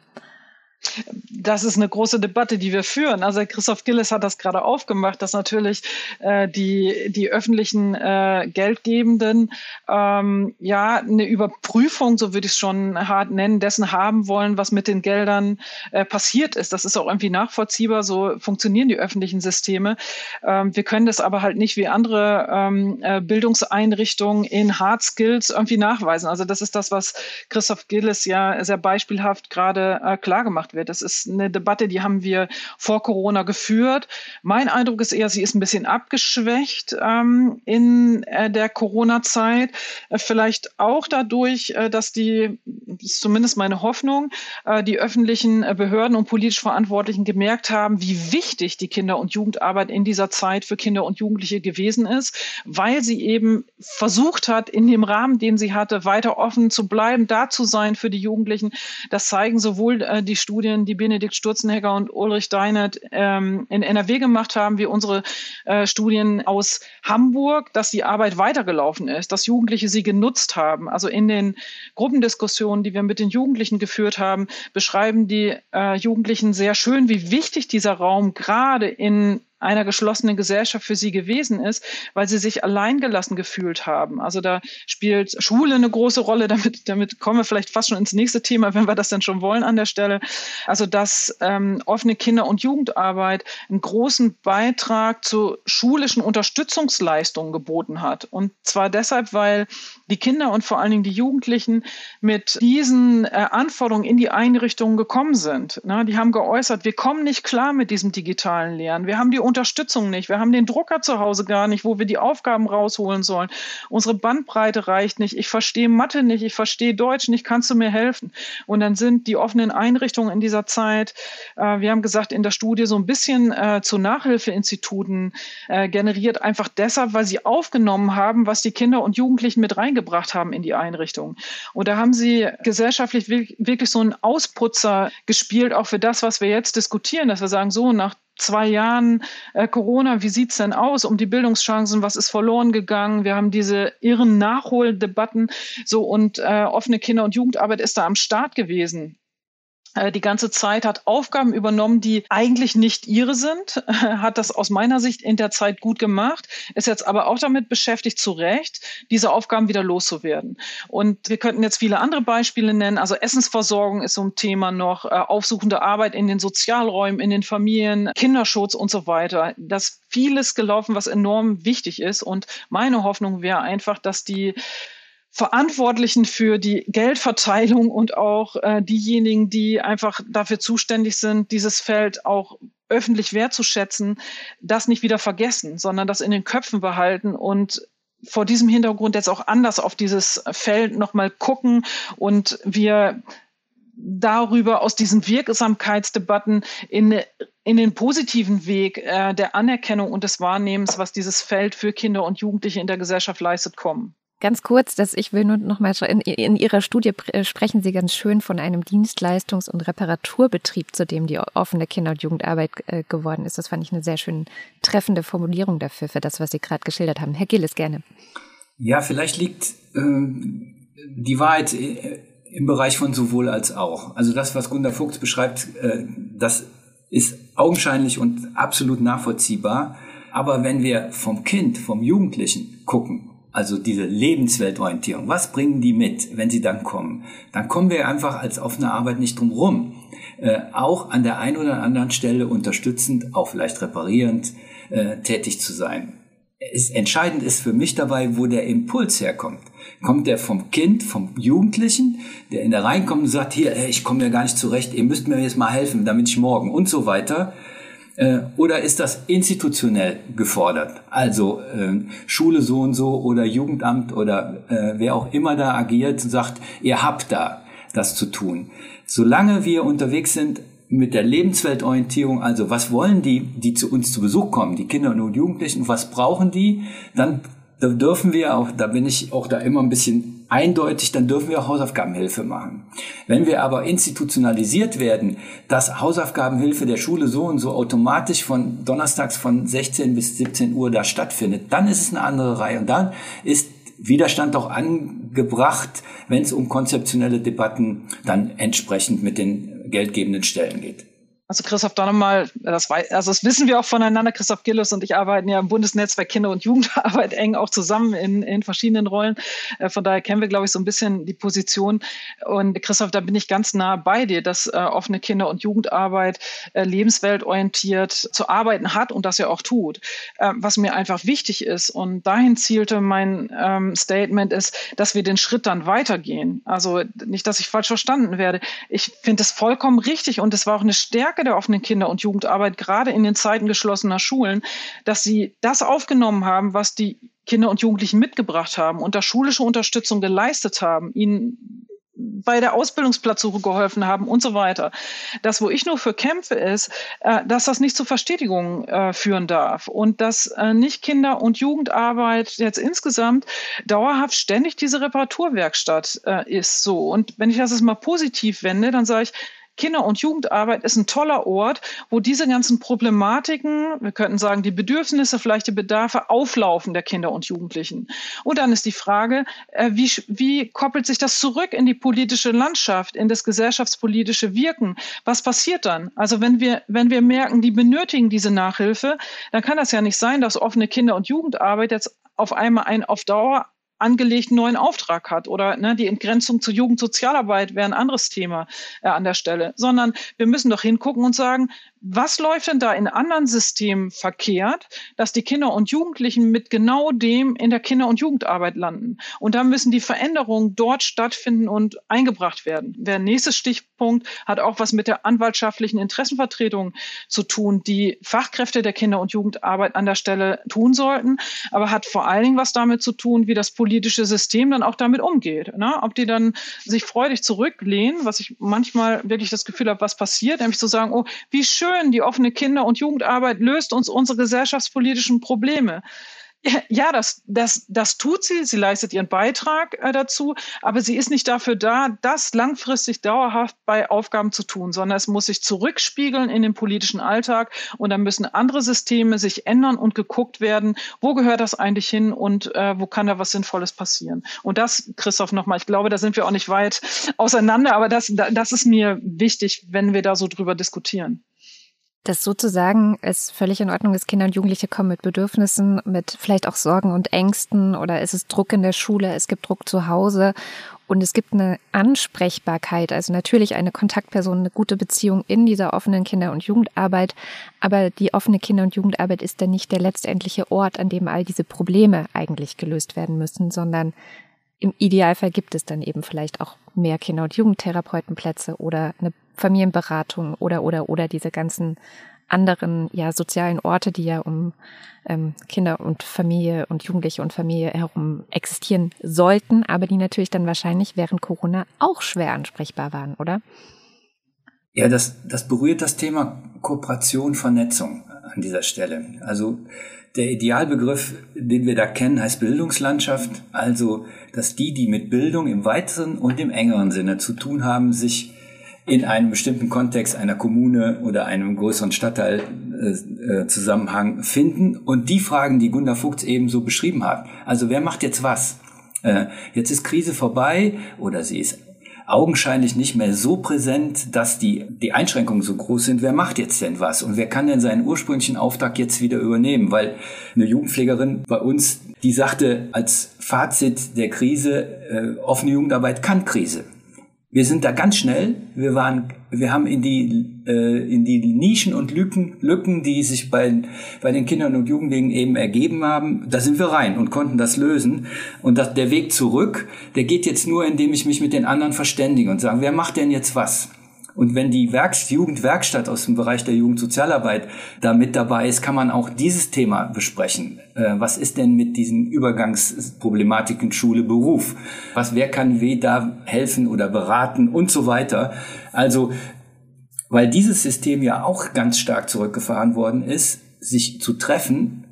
Das ist eine große Debatte, die wir führen. Also Christoph Gilles hat das gerade aufgemacht, dass natürlich äh, die, die öffentlichen äh, Geldgebenden ähm, ja eine Überprüfung, so würde ich es schon hart nennen, dessen haben wollen, was mit den Geldern äh, passiert ist. Das ist auch irgendwie nachvollziehbar, so funktionieren die öffentlichen Systeme. Ähm, wir können das aber halt nicht wie andere ähm, äh, Bildungseinrichtungen in Hard Skills irgendwie nachweisen. Also das ist das, was Christoph Gilles ja sehr beispielhaft gerade äh, klar gemacht wird. Das ist eine Debatte, die haben wir vor Corona geführt. Mein Eindruck ist eher, sie ist ein bisschen abgeschwächt ähm, in äh, der Corona-Zeit. Äh, vielleicht auch dadurch, äh, dass die, das ist zumindest meine Hoffnung, äh, die öffentlichen äh, Behörden und politisch Verantwortlichen gemerkt haben, wie wichtig die Kinder- und Jugendarbeit in dieser Zeit für Kinder und Jugendliche gewesen ist, weil sie eben versucht hat, in dem Rahmen, den sie hatte, weiter offen zu bleiben, da zu sein für die Jugendlichen. Das zeigen sowohl äh, die Studien, Studien, die Benedikt Sturzenegger und Ulrich Deinert ähm, in NRW gemacht haben, wie unsere äh, Studien aus Hamburg, dass die Arbeit weitergelaufen ist, dass Jugendliche sie genutzt haben. Also in den Gruppendiskussionen, die wir mit den Jugendlichen geführt haben, beschreiben die äh, Jugendlichen sehr schön, wie wichtig dieser Raum gerade in einer geschlossenen Gesellschaft für sie gewesen ist, weil sie sich alleingelassen gefühlt haben. Also da spielt Schule eine große Rolle. Damit, damit kommen wir vielleicht fast schon ins nächste Thema, wenn wir das denn schon wollen an der Stelle. Also dass ähm, offene Kinder- und Jugendarbeit einen großen Beitrag zu schulischen Unterstützungsleistungen geboten hat. Und zwar deshalb, weil die Kinder und vor allen Dingen die Jugendlichen mit diesen äh, Anforderungen in die Einrichtungen gekommen sind. Na, die haben geäußert, wir kommen nicht klar mit diesem digitalen Lernen. Wir haben die Unterstützung nicht. Wir haben den Drucker zu Hause gar nicht, wo wir die Aufgaben rausholen sollen. Unsere Bandbreite reicht nicht. Ich verstehe Mathe nicht. Ich verstehe Deutsch nicht. Kannst du mir helfen? Und dann sind die offenen Einrichtungen in dieser Zeit, äh, wir haben gesagt, in der Studie so ein bisschen äh, zu Nachhilfeinstituten äh, generiert, einfach deshalb, weil sie aufgenommen haben, was die Kinder und Jugendlichen mit reingebracht haben in die Einrichtung. Und da haben sie gesellschaftlich wirklich so einen Ausputzer gespielt, auch für das, was wir jetzt diskutieren, dass wir sagen, so nach zwei Jahren äh, Corona, wie sieht's denn aus um die Bildungschancen, was ist verloren gegangen? Wir haben diese irren Nachholdebatten so und äh, offene Kinder- und Jugendarbeit ist da am Start gewesen. Äh, die ganze Zeit, hat Aufgaben übernommen, die eigentlich nicht ihre sind, hat das aus meiner Sicht in der Zeit gut gemacht, ist jetzt aber auch damit beschäftigt, zu Recht, diese Aufgaben wieder loszuwerden. Und wir könnten jetzt viele andere Beispiele nennen. Also Essensversorgung ist so ein Thema noch, äh, aufsuchende Arbeit in den Sozialräumen, in den Familien, Kinderschutz und so weiter. Das vieles gelaufen, was enorm wichtig ist. Und meine Hoffnung wäre einfach, dass die Verantwortlichen für die Geldverteilung und auch äh, diejenigen, die einfach dafür zuständig sind, dieses Feld auch öffentlich wertzuschätzen, das nicht wieder vergessen, sondern das in den Köpfen behalten und vor diesem Hintergrund jetzt auch anders auf dieses Feld nochmal gucken und wir darüber aus diesen Wirksamkeitsdebatten in, in den positiven Weg äh, der Anerkennung und des Wahrnehmens, was dieses Feld für Kinder und Jugendliche in der Gesellschaft leistet, kommen. Ganz kurz, dass ich will nur noch mal in, in Ihrer Studie äh, sprechen Sie ganz schön von einem Dienstleistungs- und Reparaturbetrieb, zu dem die offene Kinder- und Jugendarbeit äh, geworden ist. Das fand ich eine sehr schön treffende Formulierung dafür, für das, was Sie gerade geschildert haben. Herr Gilles, gerne. Ja, vielleicht liegt äh, die Wahrheit äh, im Bereich von sowohl als auch. Also das, was Gunda Fuchs beschreibt, äh, das ist augenscheinlich und absolut nachvollziehbar. Aber wenn wir vom Kind, vom Jugendlichen gucken, also diese Lebensweltorientierung. Was bringen die mit, wenn sie dann kommen? Dann kommen wir einfach als offene Arbeit nicht drum rum. Äh, auch an der einen oder anderen Stelle unterstützend, auch vielleicht reparierend äh, tätig zu sein. Es, entscheidend ist für mich dabei, wo der Impuls herkommt. Kommt der vom Kind, vom Jugendlichen, der in der reinkommt und sagt, hier, ich komme ja gar nicht zurecht, ihr müsst mir jetzt mal helfen, damit ich morgen und so weiter äh, oder ist das institutionell gefordert? Also äh, Schule so und so oder Jugendamt oder äh, wer auch immer da agiert, sagt, ihr habt da das zu tun. Solange wir unterwegs sind mit der Lebensweltorientierung, also was wollen die, die zu uns zu Besuch kommen, die Kinder und Jugendlichen, was brauchen die, dann da dürfen wir auch, da bin ich auch da immer ein bisschen eindeutig, dann dürfen wir auch Hausaufgabenhilfe machen. Wenn wir aber institutionalisiert werden, dass Hausaufgabenhilfe der Schule so und so automatisch von donnerstags von 16 bis 17 Uhr da stattfindet, dann ist es eine andere Reihe und dann ist Widerstand auch angebracht, wenn es um konzeptionelle Debatten dann entsprechend mit den geldgebenden Stellen geht. Also Christoph da nochmal, das, also das wissen wir auch voneinander. Christoph Gillis und ich arbeiten ja im Bundesnetzwerk Kinder- und Jugendarbeit eng auch zusammen in, in verschiedenen Rollen. Äh, von daher kennen wir, glaube ich, so ein bisschen die Position. Und Christoph, da bin ich ganz nah bei dir, dass äh, offene Kinder- und Jugendarbeit äh, lebensweltorientiert zu arbeiten hat und das ja auch tut. Äh, was mir einfach wichtig ist und dahin zielte mein ähm, Statement ist, dass wir den Schritt dann weitergehen. Also nicht, dass ich falsch verstanden werde. Ich finde es vollkommen richtig und es war auch eine Stärke Stärke der offenen Kinder- und Jugendarbeit, gerade in den Zeiten geschlossener Schulen, dass sie das aufgenommen haben, was die Kinder und Jugendlichen mitgebracht haben und da schulische Unterstützung geleistet haben, ihnen bei der Ausbildungsplatzsuche geholfen haben und so weiter. Das, wo ich nur für kämpfe, ist, äh, dass das nicht zu Verstetigungen äh, führen darf und dass äh, nicht Kinder- und Jugendarbeit jetzt insgesamt dauerhaft ständig diese Reparaturwerkstatt ist so. Und wenn ich das jetzt mal positiv wende, dann sage ich, Kinder- und Jugendarbeit ist ein toller Ort, wo diese ganzen Problematiken, wir könnten sagen, die Bedürfnisse, vielleicht die Bedarfe auflaufen der Kinder und Jugendlichen. Und dann ist die Frage, äh, wie, wie koppelt sich das zurück in die politische Landschaft, in das gesellschaftspolitische Wirken? Was passiert dann? Also wenn wir, wenn wir merken, die benötigen diese Nachhilfe, dann kann das ja nicht sein, dass offene Kinder- und Jugendarbeit jetzt auf einmal ein auf Dauer angelegten neuen Auftrag hat oder ne, die Entgrenzung zur Jugendsozialarbeit wäre ein anderes Thema äh, an der Stelle, sondern wir müssen doch hingucken und sagen, was läuft denn da in anderen Systemen verkehrt, dass die Kinder und Jugendlichen mit genau dem in der Kinder- und Jugendarbeit landen? Und da müssen die Veränderungen dort stattfinden und eingebracht werden. Der nächste Stichpunkt hat auch was mit der anwaltschaftlichen Interessenvertretung zu tun, die Fachkräfte der Kinder- und Jugendarbeit an der Stelle tun sollten, aber hat vor allen Dingen was damit zu tun, wie das politische System dann auch damit umgeht. Ne? Ob die dann sich freudig zurücklehnen, was ich manchmal wirklich das Gefühl habe, was passiert, nämlich zu sagen, oh, wie schön schön, die offene Kinder- und Jugendarbeit löst uns unsere gesellschaftspolitischen Probleme. Ja, das, das, das tut sie. Sie leistet ihren Beitrag äh, dazu, aber sie ist nicht dafür da, das langfristig dauerhaft bei Aufgaben zu tun, sondern es muss sich zurückspiegeln in den politischen Alltag und dann müssen andere Systeme sich ändern und geguckt werden, wo gehört das eigentlich hin und äh, wo kann da was Sinnvolles passieren. Und das, Christoph, nochmal, ich glaube, da sind wir auch nicht weit auseinander, aber das, das ist mir wichtig, wenn wir da so drüber diskutieren. Das sozusagen ist völlig in Ordnung, dass Kinder und Jugendliche kommen mit Bedürfnissen, mit vielleicht auch Sorgen und Ängsten oder ist es Druck in der Schule, es gibt Druck zu Hause und es gibt eine Ansprechbarkeit, also natürlich eine Kontaktperson, eine gute Beziehung in dieser offenen Kinder- und Jugendarbeit. Aber die offene Kinder- und Jugendarbeit ist dann nicht der letztendliche Ort, an dem all diese Probleme eigentlich gelöst werden müssen, sondern im Idealfall gibt es dann eben vielleicht auch mehr Kinder- und Jugendtherapeutenplätze oder eine Familienberatung oder oder oder diese ganzen anderen ja sozialen Orte, die ja um ähm, Kinder und Familie und Jugendliche und Familie herum existieren sollten, aber die natürlich dann wahrscheinlich während Corona auch schwer ansprechbar waren, oder? Ja, das, das berührt das Thema Kooperation, Vernetzung an dieser Stelle. Also der Idealbegriff, den wir da kennen, heißt Bildungslandschaft. Also, dass die, die mit Bildung im weiteren und im engeren Sinne zu tun haben, sich in einem bestimmten Kontext einer Kommune oder einem größeren Stadtteil äh, äh, Zusammenhang finden und die Fragen, die Gunda Fuchs eben so beschrieben hat. Also wer macht jetzt was? Äh, jetzt ist Krise vorbei oder sie ist augenscheinlich nicht mehr so präsent, dass die, die Einschränkungen so groß sind. Wer macht jetzt denn was? Und wer kann denn seinen ursprünglichen Auftrag jetzt wieder übernehmen? Weil eine Jugendpflegerin bei uns, die sagte als Fazit der Krise, äh, offene Jugendarbeit kann Krise. Wir sind da ganz schnell. Wir waren, wir haben in die äh, in die Nischen und Lücken, Lücken, die sich bei bei den Kindern und Jugendlichen eben ergeben haben, da sind wir rein und konnten das lösen. Und das, der Weg zurück, der geht jetzt nur, indem ich mich mit den anderen verständige und sage, wer macht denn jetzt was? Und wenn die Werk Jugendwerkstatt aus dem Bereich der Jugendsozialarbeit da mit dabei ist, kann man auch dieses Thema besprechen. Äh, was ist denn mit diesen Übergangsproblematiken Schule, Beruf? Was, wer kann weh da helfen oder beraten und so weiter? Also, weil dieses System ja auch ganz stark zurückgefahren worden ist, sich zu treffen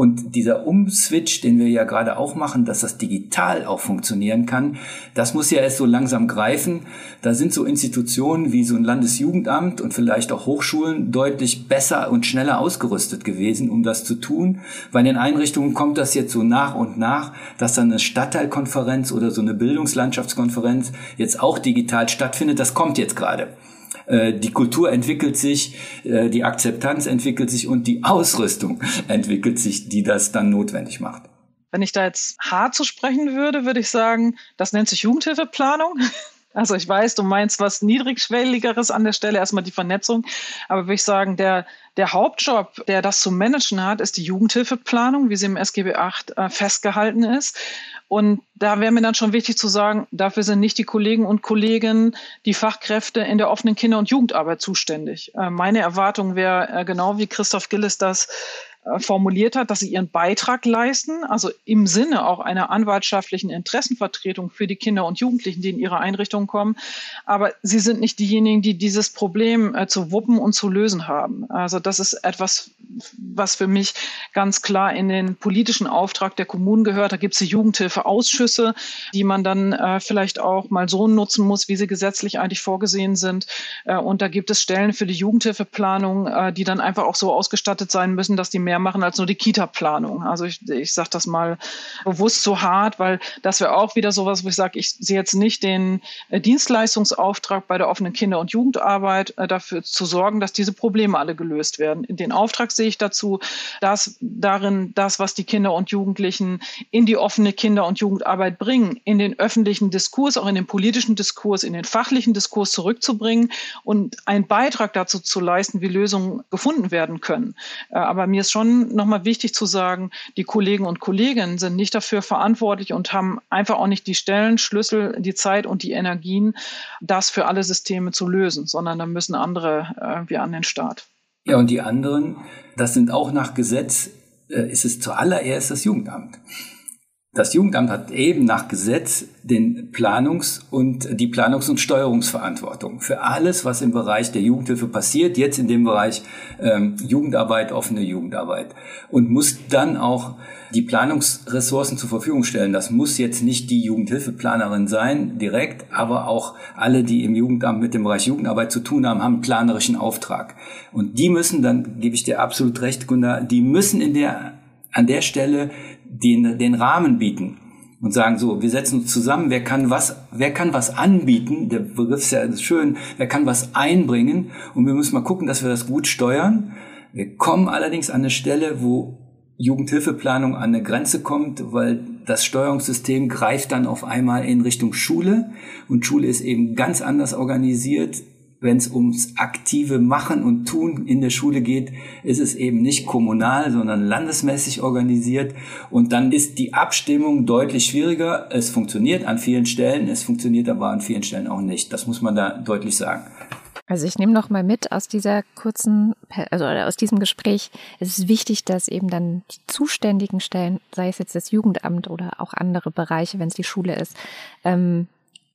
und dieser Umswitch, den wir ja gerade auch machen, dass das digital auch funktionieren kann, das muss ja erst so langsam greifen. Da sind so Institutionen wie so ein Landesjugendamt und vielleicht auch Hochschulen deutlich besser und schneller ausgerüstet gewesen, um das zu tun. Bei den Einrichtungen kommt das jetzt so nach und nach, dass dann eine Stadtteilkonferenz oder so eine Bildungslandschaftskonferenz jetzt auch digital stattfindet. Das kommt jetzt gerade. Äh, die Kultur entwickelt sich, äh, die Akzeptanz entwickelt sich und die Ausrüstung entwickelt sich, die das dann notwendig macht. Wenn ich da jetzt hart zu sprechen würde, würde ich sagen, das nennt sich Jugendhilfeplanung. Also ich weiß, du meinst was niedrigschwelligeres an der Stelle, erstmal die Vernetzung. Aber würde ich sagen, der, der Hauptjob, der das zu managen hat, ist die Jugendhilfeplanung, wie sie im SGB VIII äh, festgehalten ist. Und da wäre mir dann schon wichtig zu sagen, dafür sind nicht die Kollegen und Kolleginnen, die Fachkräfte in der offenen Kinder- und Jugendarbeit zuständig. Äh, meine Erwartung wäre äh, genau wie Christoph Gillis das formuliert hat, dass sie ihren Beitrag leisten, also im Sinne auch einer anwaltschaftlichen Interessenvertretung für die Kinder und Jugendlichen, die in ihre Einrichtungen kommen. Aber sie sind nicht diejenigen, die dieses Problem äh, zu wuppen und zu lösen haben. Also das ist etwas, was für mich ganz klar in den politischen Auftrag der Kommunen gehört. Da gibt es die Jugendhilfeausschüsse, die man dann äh, vielleicht auch mal so nutzen muss, wie sie gesetzlich eigentlich vorgesehen sind. Äh, und da gibt es Stellen für die Jugendhilfeplanung, äh, die dann einfach auch so ausgestattet sein müssen, dass die mehr machen als nur die Kita-Planung. Also ich, ich sage das mal bewusst so hart, weil das wäre auch wieder sowas, wo ich sage, ich sehe jetzt nicht den äh, Dienstleistungsauftrag bei der offenen Kinder- und Jugendarbeit äh, dafür zu sorgen, dass diese Probleme alle gelöst werden. Den Auftrag sehe ich dazu, dass darin das, was die Kinder und Jugendlichen in die offene Kinder- und Jugendarbeit bringen, in den öffentlichen Diskurs, auch in den politischen Diskurs, in den fachlichen Diskurs zurückzubringen und einen Beitrag dazu zu leisten, wie Lösungen gefunden werden können. Äh, aber mir ist schon nochmal wichtig zu sagen, die Kollegen und Kolleginnen sind nicht dafür verantwortlich und haben einfach auch nicht die Stellen, Schlüssel, die Zeit und die Energien, das für alle Systeme zu lösen, sondern da müssen andere irgendwie an den Start. Ja, und die anderen, das sind auch nach Gesetz, äh, ist es zuallererst das Jugendamt. Das Jugendamt hat eben nach Gesetz den Planungs- und die Planungs- und Steuerungsverantwortung für alles, was im Bereich der Jugendhilfe passiert, jetzt in dem Bereich ähm, Jugendarbeit, offene Jugendarbeit und muss dann auch die Planungsressourcen zur Verfügung stellen. Das muss jetzt nicht die Jugendhilfeplanerin sein direkt, aber auch alle, die im Jugendamt mit dem Bereich Jugendarbeit zu tun haben, haben einen planerischen Auftrag. Und die müssen, dann gebe ich dir absolut recht, Gunnar, die müssen in der, an der Stelle den, den Rahmen bieten und sagen so, wir setzen uns zusammen, wer kann was, wer kann was anbieten, der Begriff ist ja schön, wer kann was einbringen? Und wir müssen mal gucken, dass wir das gut steuern. Wir kommen allerdings an eine Stelle, wo Jugendhilfeplanung an eine Grenze kommt, weil das Steuerungssystem greift dann auf einmal in Richtung Schule. Und Schule ist eben ganz anders organisiert wenn es ums aktive Machen und Tun in der Schule geht, ist es eben nicht kommunal, sondern landesmäßig organisiert. Und dann ist die Abstimmung deutlich schwieriger. Es funktioniert an vielen Stellen, es funktioniert aber an vielen Stellen auch nicht. Das muss man da deutlich sagen. Also ich nehme noch mal mit aus dieser kurzen, also aus diesem Gespräch. Es ist wichtig, dass eben dann die zuständigen Stellen, sei es jetzt das Jugendamt oder auch andere Bereiche, wenn es die Schule ist, ähm,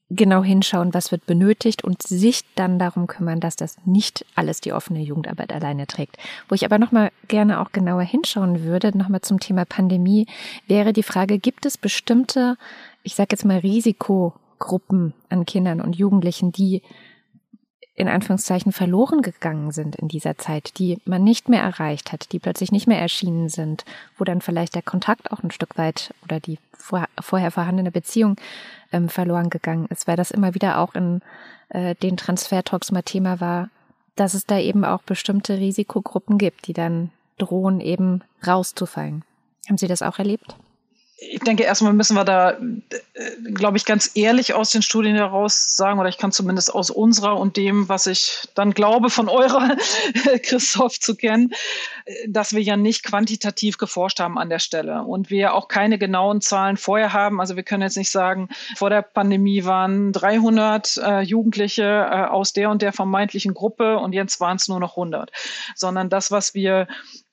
genau hinschauen, was wird benötigt und sich dann darum kümmern, dass das nicht alles die offene Jugendarbeit alleine trägt. Wo ich aber nochmal gerne auch genauer hinschauen würde, nochmal zum Thema Pandemie, wäre die Frage, gibt es bestimmte, ich sage jetzt mal Risikogruppen an Kindern und Jugendlichen, die in Anführungszeichen verloren gegangen sind in dieser Zeit, die man nicht mehr erreicht hat, die plötzlich nicht mehr erschienen sind, wo dann vielleicht der Kontakt auch ein Stück weit oder die vor, vorher vorhandene Beziehung ähm, verloren gegangen ist, weil das immer wieder auch in äh, den Transfer-Talks mal Thema war, dass es da eben auch bestimmte Risikogruppen gibt, die dann drohen, eben rauszufallen. Haben Sie das auch erlebt? Ich denke, erstmal müssen wir da, äh, glaube ich, ganz ehrlich aus den Studien heraus sagen, oder ich kann zumindest aus unserer und dem, was ich dann glaube, von eurer, Christoph, zu kennen, dass wir ja nicht quantitativ geforscht haben an der Stelle und wir auch keine genauen Zahlen vorher haben. Also wir können jetzt nicht sagen, vor der Pandemie waren 300 äh, Jugendliche äh, aus der und der vermeintlichen Gruppe und jetzt waren es nur noch 100, sondern das, was wir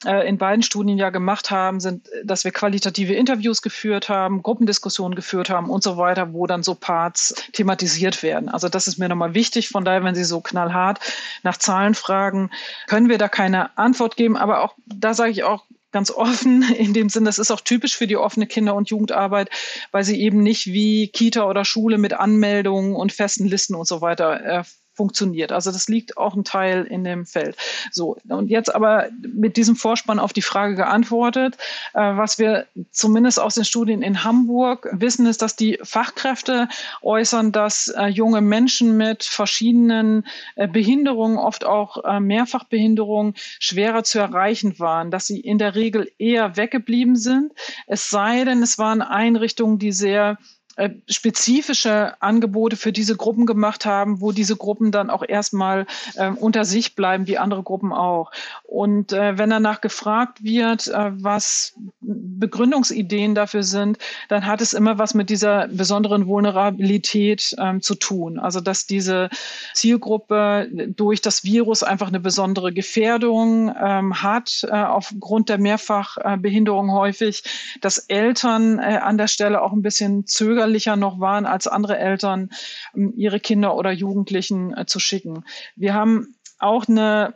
äh, in beiden Studien ja gemacht haben, sind, dass wir qualitative Interviews geführt haben, Gruppendiskussionen geführt haben und so weiter, wo dann so Parts thematisiert werden. Also das ist mir nochmal wichtig. Von daher, wenn Sie so knallhart nach Zahlen fragen, können wir da keine Antwort geben. Aber auch da sage ich auch ganz offen in dem Sinn, das ist auch typisch für die offene Kinder- und Jugendarbeit, weil sie eben nicht wie Kita oder Schule mit Anmeldungen und festen Listen und so weiter äh, funktioniert. Also das liegt auch ein Teil in dem Feld. So, und jetzt aber mit diesem Vorspann auf die Frage geantwortet. Äh, was wir zumindest aus den Studien in Hamburg wissen, ist, dass die Fachkräfte äußern, dass äh, junge Menschen mit verschiedenen äh, Behinderungen, oft auch äh, Mehrfachbehinderungen, schwerer zu erreichen waren, dass sie in der Regel eher weggeblieben sind. Es sei denn, es waren Einrichtungen, die sehr spezifische Angebote für diese Gruppen gemacht haben, wo diese Gruppen dann auch erstmal äh, unter sich bleiben, wie andere Gruppen auch. Und äh, wenn danach gefragt wird, äh, was Begründungsideen dafür sind, dann hat es immer was mit dieser besonderen Vulnerabilität ähm, zu tun. Also dass diese Zielgruppe durch das Virus einfach eine besondere Gefährdung ähm, hat, äh, aufgrund der Mehrfachbehinderung häufig, dass Eltern äh, an der Stelle auch ein bisschen zögern zögerlicher noch waren als andere Eltern, ihre Kinder oder Jugendlichen äh, zu schicken. Wir haben auch eine,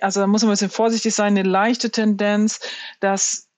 also da muss man ein bisschen vorsichtig sein, eine leichte Tendenz, dass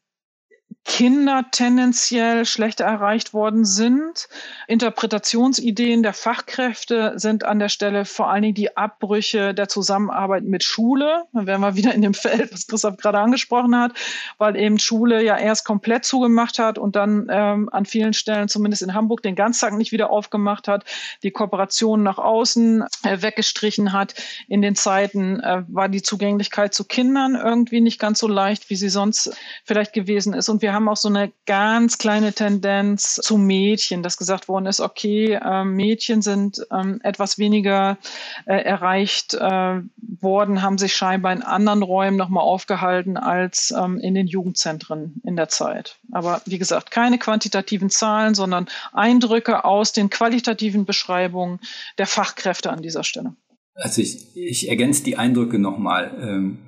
Kinder tendenziell schlechter erreicht worden sind. Interpretationsideen der Fachkräfte sind an der Stelle vor allen Dingen die Abbrüche der Zusammenarbeit mit Schule. Dann wären wir wieder in dem Feld, was Christoph gerade angesprochen hat, weil eben Schule ja erst komplett zugemacht hat und dann ähm, an vielen Stellen, zumindest in Hamburg, den Ganztag nicht wieder aufgemacht hat, die Kooperation nach außen äh, weggestrichen hat. In den Zeiten äh, war die Zugänglichkeit zu Kindern irgendwie nicht ganz so leicht, wie sie sonst vielleicht gewesen ist. Und wir haben auch so eine ganz kleine Tendenz zu Mädchen, dass gesagt worden ist, okay, äh, Mädchen sind ähm, etwas weniger äh, erreicht äh, worden, haben sich scheinbar in anderen Räumen nochmal aufgehalten als ähm, in den Jugendzentren in der Zeit. Aber wie gesagt, keine quantitativen Zahlen, sondern Eindrücke aus den qualitativen Beschreibungen der Fachkräfte an dieser Stelle. Also ich, ich ergänze die Eindrücke nochmal. Ähm,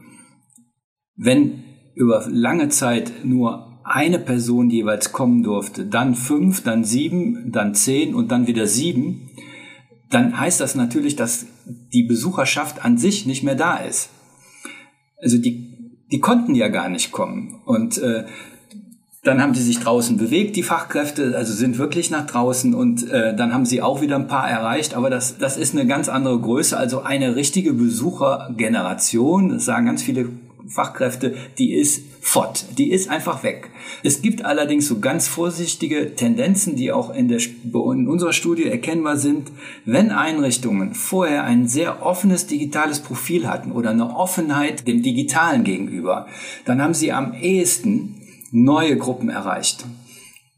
wenn über lange Zeit nur eine Person jeweils kommen durfte, dann fünf, dann sieben, dann zehn und dann wieder sieben, dann heißt das natürlich, dass die Besucherschaft an sich nicht mehr da ist. Also die, die konnten ja gar nicht kommen. Und äh, dann haben sie sich draußen bewegt, die Fachkräfte, also sind wirklich nach draußen und äh, dann haben sie auch wieder ein paar erreicht, aber das, das ist eine ganz andere Größe, also eine richtige Besuchergeneration, das sagen ganz viele Fachkräfte, die ist fort, die ist einfach weg. Es gibt allerdings so ganz vorsichtige Tendenzen, die auch in, der, in unserer Studie erkennbar sind. Wenn Einrichtungen vorher ein sehr offenes digitales Profil hatten oder eine Offenheit dem Digitalen gegenüber, dann haben sie am ehesten neue Gruppen erreicht.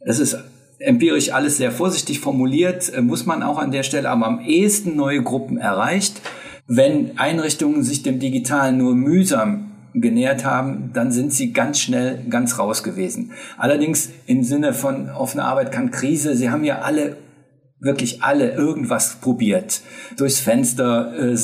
Es ist empirisch alles sehr vorsichtig formuliert, äh, muss man auch an der Stelle, aber am ehesten neue Gruppen erreicht. Wenn Einrichtungen sich dem Digitalen nur mühsam genährt haben, dann sind sie ganz schnell ganz raus gewesen. Allerdings im Sinne von offener Arbeit kann Krise, sie haben ja alle, wirklich alle irgendwas probiert. Durchs Fenster äh,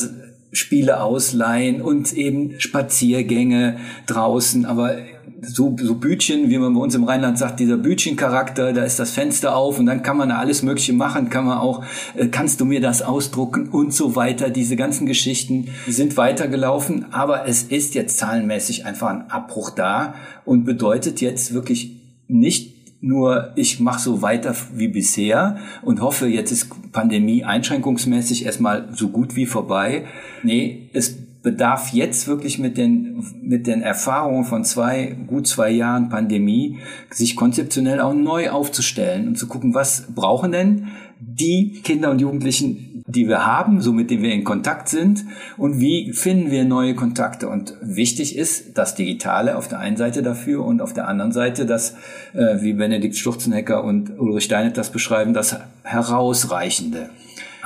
Spiele ausleihen und eben Spaziergänge draußen, aber so, so Bütchen, wie man bei uns im Rheinland sagt, dieser Bütchencharakter, da ist das Fenster auf und dann kann man da alles Mögliche machen, kann man auch, äh, kannst du mir das ausdrucken und so weiter. Diese ganzen Geschichten sind weitergelaufen, aber es ist jetzt zahlenmäßig einfach ein Abbruch da und bedeutet jetzt wirklich nicht nur ich mache so weiter wie bisher und hoffe, jetzt ist Pandemie einschränkungsmäßig erstmal so gut wie vorbei. Nee, es bedarf jetzt wirklich mit den, mit den Erfahrungen von zwei, gut zwei Jahren Pandemie, sich konzeptionell auch neu aufzustellen und zu gucken, was brauchen denn die Kinder und Jugendlichen, die wir haben, so mit denen wir in Kontakt sind und wie finden wir neue Kontakte. Und wichtig ist das Digitale auf der einen Seite dafür und auf der anderen Seite das, äh, wie Benedikt Sturzenhecker und Ulrich Steinet das beschreiben, das Herausreichende.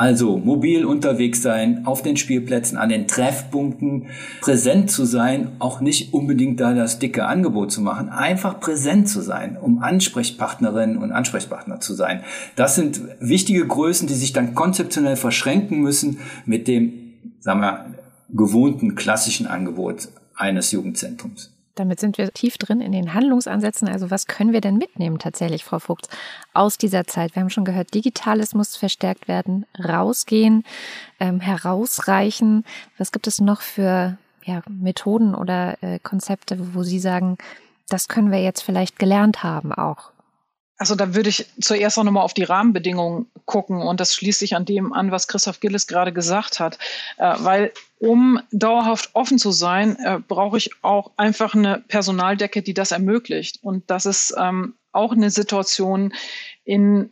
Also mobil unterwegs sein, auf den Spielplätzen, an den Treffpunkten, präsent zu sein, auch nicht unbedingt da das dicke Angebot zu machen, einfach präsent zu sein, um Ansprechpartnerinnen und Ansprechpartner zu sein. Das sind wichtige Größen, die sich dann konzeptionell verschränken müssen mit dem, sagen wir, gewohnten klassischen Angebot eines Jugendzentrums. Damit sind wir tief drin in den Handlungsansätzen. Also was können wir denn mitnehmen tatsächlich, Frau Vogt, aus dieser Zeit? Wir haben schon gehört, Digitales muss verstärkt werden, rausgehen, ähm, herausreichen. Was gibt es noch für ja, Methoden oder äh, Konzepte, wo Sie sagen, das können wir jetzt vielleicht gelernt haben auch? Also da würde ich zuerst auch nochmal auf die Rahmenbedingungen gucken und das schließt sich an dem an, was Christoph Gillis gerade gesagt hat. Äh, weil um dauerhaft offen zu sein, äh, brauche ich auch einfach eine Personaldecke, die das ermöglicht. Und das ist ähm, auch eine Situation, in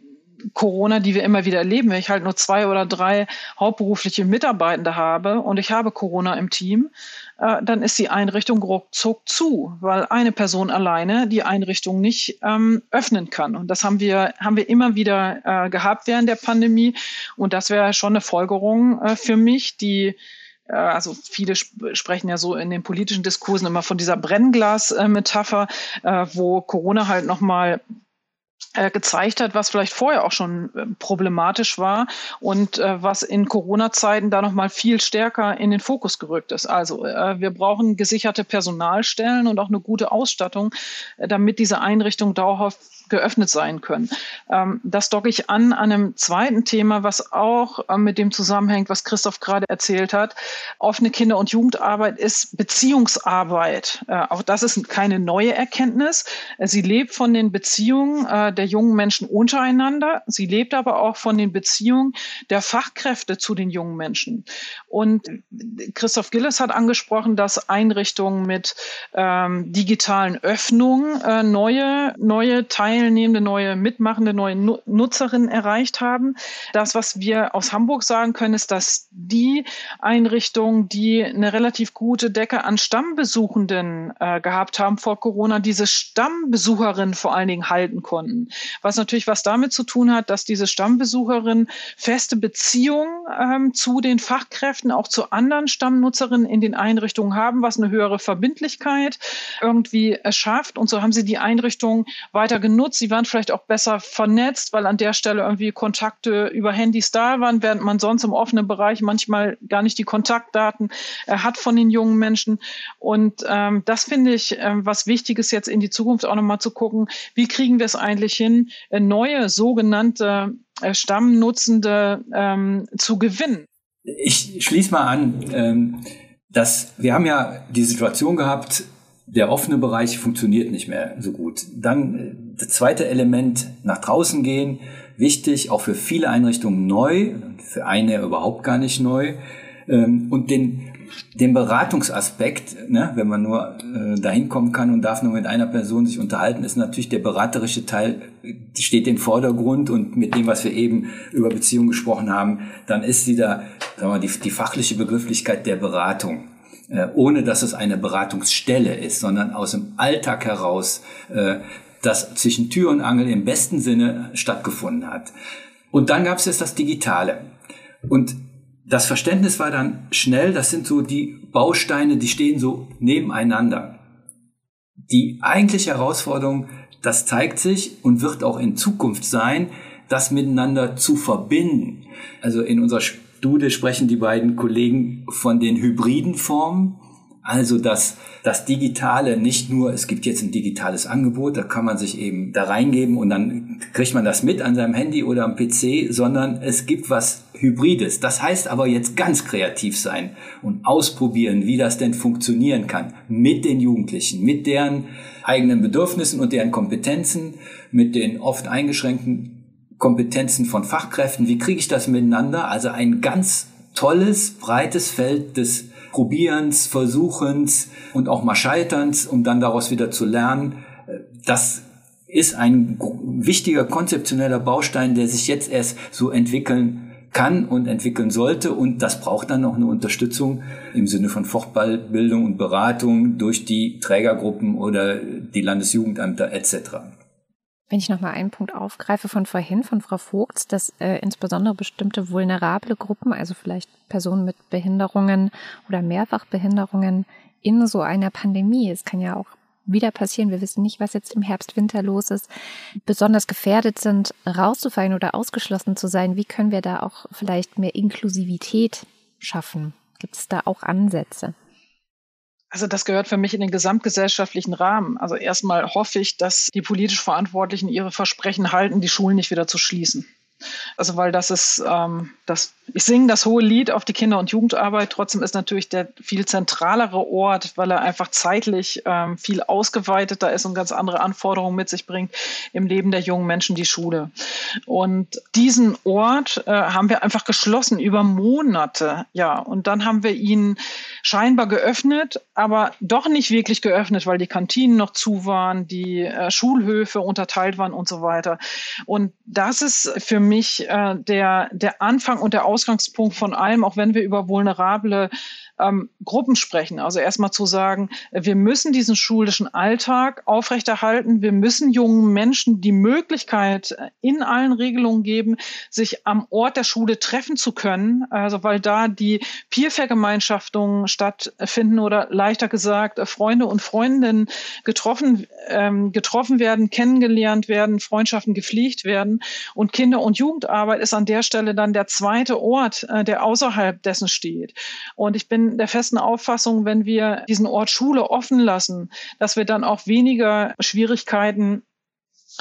Corona, die wir immer wieder erleben, wenn ich halt nur zwei oder drei hauptberufliche Mitarbeitende habe und ich habe Corona im Team, äh, dann ist die Einrichtung ruckzuck zu, weil eine Person alleine die Einrichtung nicht ähm, öffnen kann. Und das haben wir, haben wir immer wieder äh, gehabt während der Pandemie. Und das wäre schon eine Folgerung äh, für mich, die äh, also viele sp sprechen ja so in den politischen Diskursen immer von dieser Brennglas-Metapher, äh, wo Corona halt nochmal äh, gezeigt hat, was vielleicht vorher auch schon äh, problematisch war und äh, was in Corona-Zeiten da noch mal viel stärker in den Fokus gerückt ist. Also äh, wir brauchen gesicherte Personalstellen und auch eine gute Ausstattung, äh, damit diese Einrichtungen dauerhaft geöffnet sein können. Ähm, das docke ich an an einem zweiten Thema, was auch äh, mit dem zusammenhängt, was Christoph gerade erzählt hat. Offene Kinder- und Jugendarbeit ist Beziehungsarbeit. Äh, auch das ist keine neue Erkenntnis. Sie lebt von den Beziehungen äh, der jungen Menschen untereinander. Sie lebt aber auch von den Beziehungen der Fachkräfte zu den jungen Menschen. Und Christoph Gilles hat angesprochen, dass Einrichtungen mit ähm, digitalen Öffnungen äh, neue, neue teilnehmende, neue mitmachende, neue Nutzerinnen erreicht haben. Das, was wir aus Hamburg sagen können, ist, dass die Einrichtungen, die eine relativ gute Decke an Stammbesuchenden äh, gehabt haben vor Corona, diese Stammbesucherinnen vor allen Dingen halten konnten. Was natürlich was damit zu tun hat, dass diese Stammbesucherinnen feste Beziehungen ähm, zu den Fachkräften, auch zu anderen Stammnutzerinnen in den Einrichtungen haben, was eine höhere Verbindlichkeit irgendwie erschafft. Und so haben sie die Einrichtungen weiter genutzt. Sie waren vielleicht auch besser vernetzt, weil an der Stelle irgendwie Kontakte über Handys da waren, während man sonst im offenen Bereich manchmal gar nicht die Kontaktdaten äh, hat von den jungen Menschen. Und ähm, das finde ich äh, was Wichtiges jetzt in die Zukunft auch nochmal zu gucken, wie kriegen wir es eigentlich hin, äh, neue sogenannte äh, Stammnutzende ähm, zu gewinnen. Ich schließe mal an, ähm, dass wir haben ja die Situation gehabt, der offene Bereich funktioniert nicht mehr so gut. Dann äh, das zweite Element, nach draußen gehen, wichtig, auch für viele Einrichtungen neu, für eine überhaupt gar nicht neu. Ähm, und den den Beratungsaspekt, ne, wenn man nur äh, dahin kommen kann und darf nur mit einer Person sich unterhalten, ist natürlich der beraterische Teil, steht im Vordergrund und mit dem, was wir eben über Beziehungen gesprochen haben, dann ist sie da, sagen wir, die, die fachliche Begrifflichkeit der Beratung. Äh, ohne dass es eine Beratungsstelle ist, sondern aus dem Alltag heraus, äh, das zwischen Tür und Angel im besten Sinne stattgefunden hat. Und dann gab es jetzt das Digitale. Und das Verständnis war dann schnell, das sind so die Bausteine, die stehen so nebeneinander. Die eigentliche Herausforderung, das zeigt sich und wird auch in Zukunft sein, das miteinander zu verbinden. Also in unserer Studie sprechen die beiden Kollegen von den hybriden Formen. Also dass das Digitale nicht nur, es gibt jetzt ein digitales Angebot, da kann man sich eben da reingeben und dann kriegt man das mit an seinem Handy oder am PC, sondern es gibt was Hybrides. Das heißt aber jetzt ganz kreativ sein und ausprobieren, wie das denn funktionieren kann mit den Jugendlichen, mit deren eigenen Bedürfnissen und deren Kompetenzen, mit den oft eingeschränkten Kompetenzen von Fachkräften. Wie kriege ich das miteinander? Also ein ganz tolles, breites Feld des Probierens, Versuchens und auch mal Scheiterns, um dann daraus wieder zu lernen. Das ist ein wichtiger konzeptioneller Baustein, der sich jetzt erst so entwickeln kann und entwickeln sollte. Und das braucht dann noch eine Unterstützung im Sinne von Fortbildung und Beratung durch die Trägergruppen oder die Landesjugendämter etc. Wenn ich nochmal einen Punkt aufgreife von vorhin, von Frau Vogts, dass äh, insbesondere bestimmte vulnerable Gruppen, also vielleicht Personen mit Behinderungen oder Mehrfachbehinderungen in so einer Pandemie, es kann ja auch wieder passieren, wir wissen nicht, was jetzt im Herbst, Winter los ist, besonders gefährdet sind, rauszufallen oder ausgeschlossen zu sein. Wie können wir da auch vielleicht mehr Inklusivität schaffen? Gibt es da auch Ansätze? Also das gehört für mich in den gesamtgesellschaftlichen Rahmen. Also erstmal hoffe ich, dass die politisch Verantwortlichen ihre Versprechen halten, die Schulen nicht wieder zu schließen. Also weil das ist, ähm, das, ich singe das hohe Lied auf die Kinder- und Jugendarbeit. Trotzdem ist natürlich der viel zentralere Ort, weil er einfach zeitlich ähm, viel ausgeweiteter ist und ganz andere Anforderungen mit sich bringt im Leben der jungen Menschen, die Schule. Und diesen Ort äh, haben wir einfach geschlossen über Monate. Ja, und dann haben wir ihn scheinbar geöffnet, aber doch nicht wirklich geöffnet, weil die Kantinen noch zu waren, die äh, Schulhöfe unterteilt waren und so weiter. Und das ist für mich äh, der, der Anfang und der Ausgangspunkt von allem, auch wenn wir über vulnerable ähm, Gruppen sprechen. Also erstmal zu sagen, wir müssen diesen schulischen Alltag aufrechterhalten. Wir müssen jungen Menschen die Möglichkeit in allen Regelungen geben, sich am Ort der Schule treffen zu können. Also weil da die Peer-Vergemeinschaftungen stattfinden oder leichter gesagt Freunde und Freundinnen getroffen, ähm, getroffen werden, kennengelernt werden, Freundschaften gepflegt werden. Und Kinder- und Jugendarbeit ist an der Stelle dann der zweite Ort, äh, der außerhalb dessen steht. Und ich bin der festen Auffassung, wenn wir diesen Ort Schule offen lassen, dass wir dann auch weniger Schwierigkeiten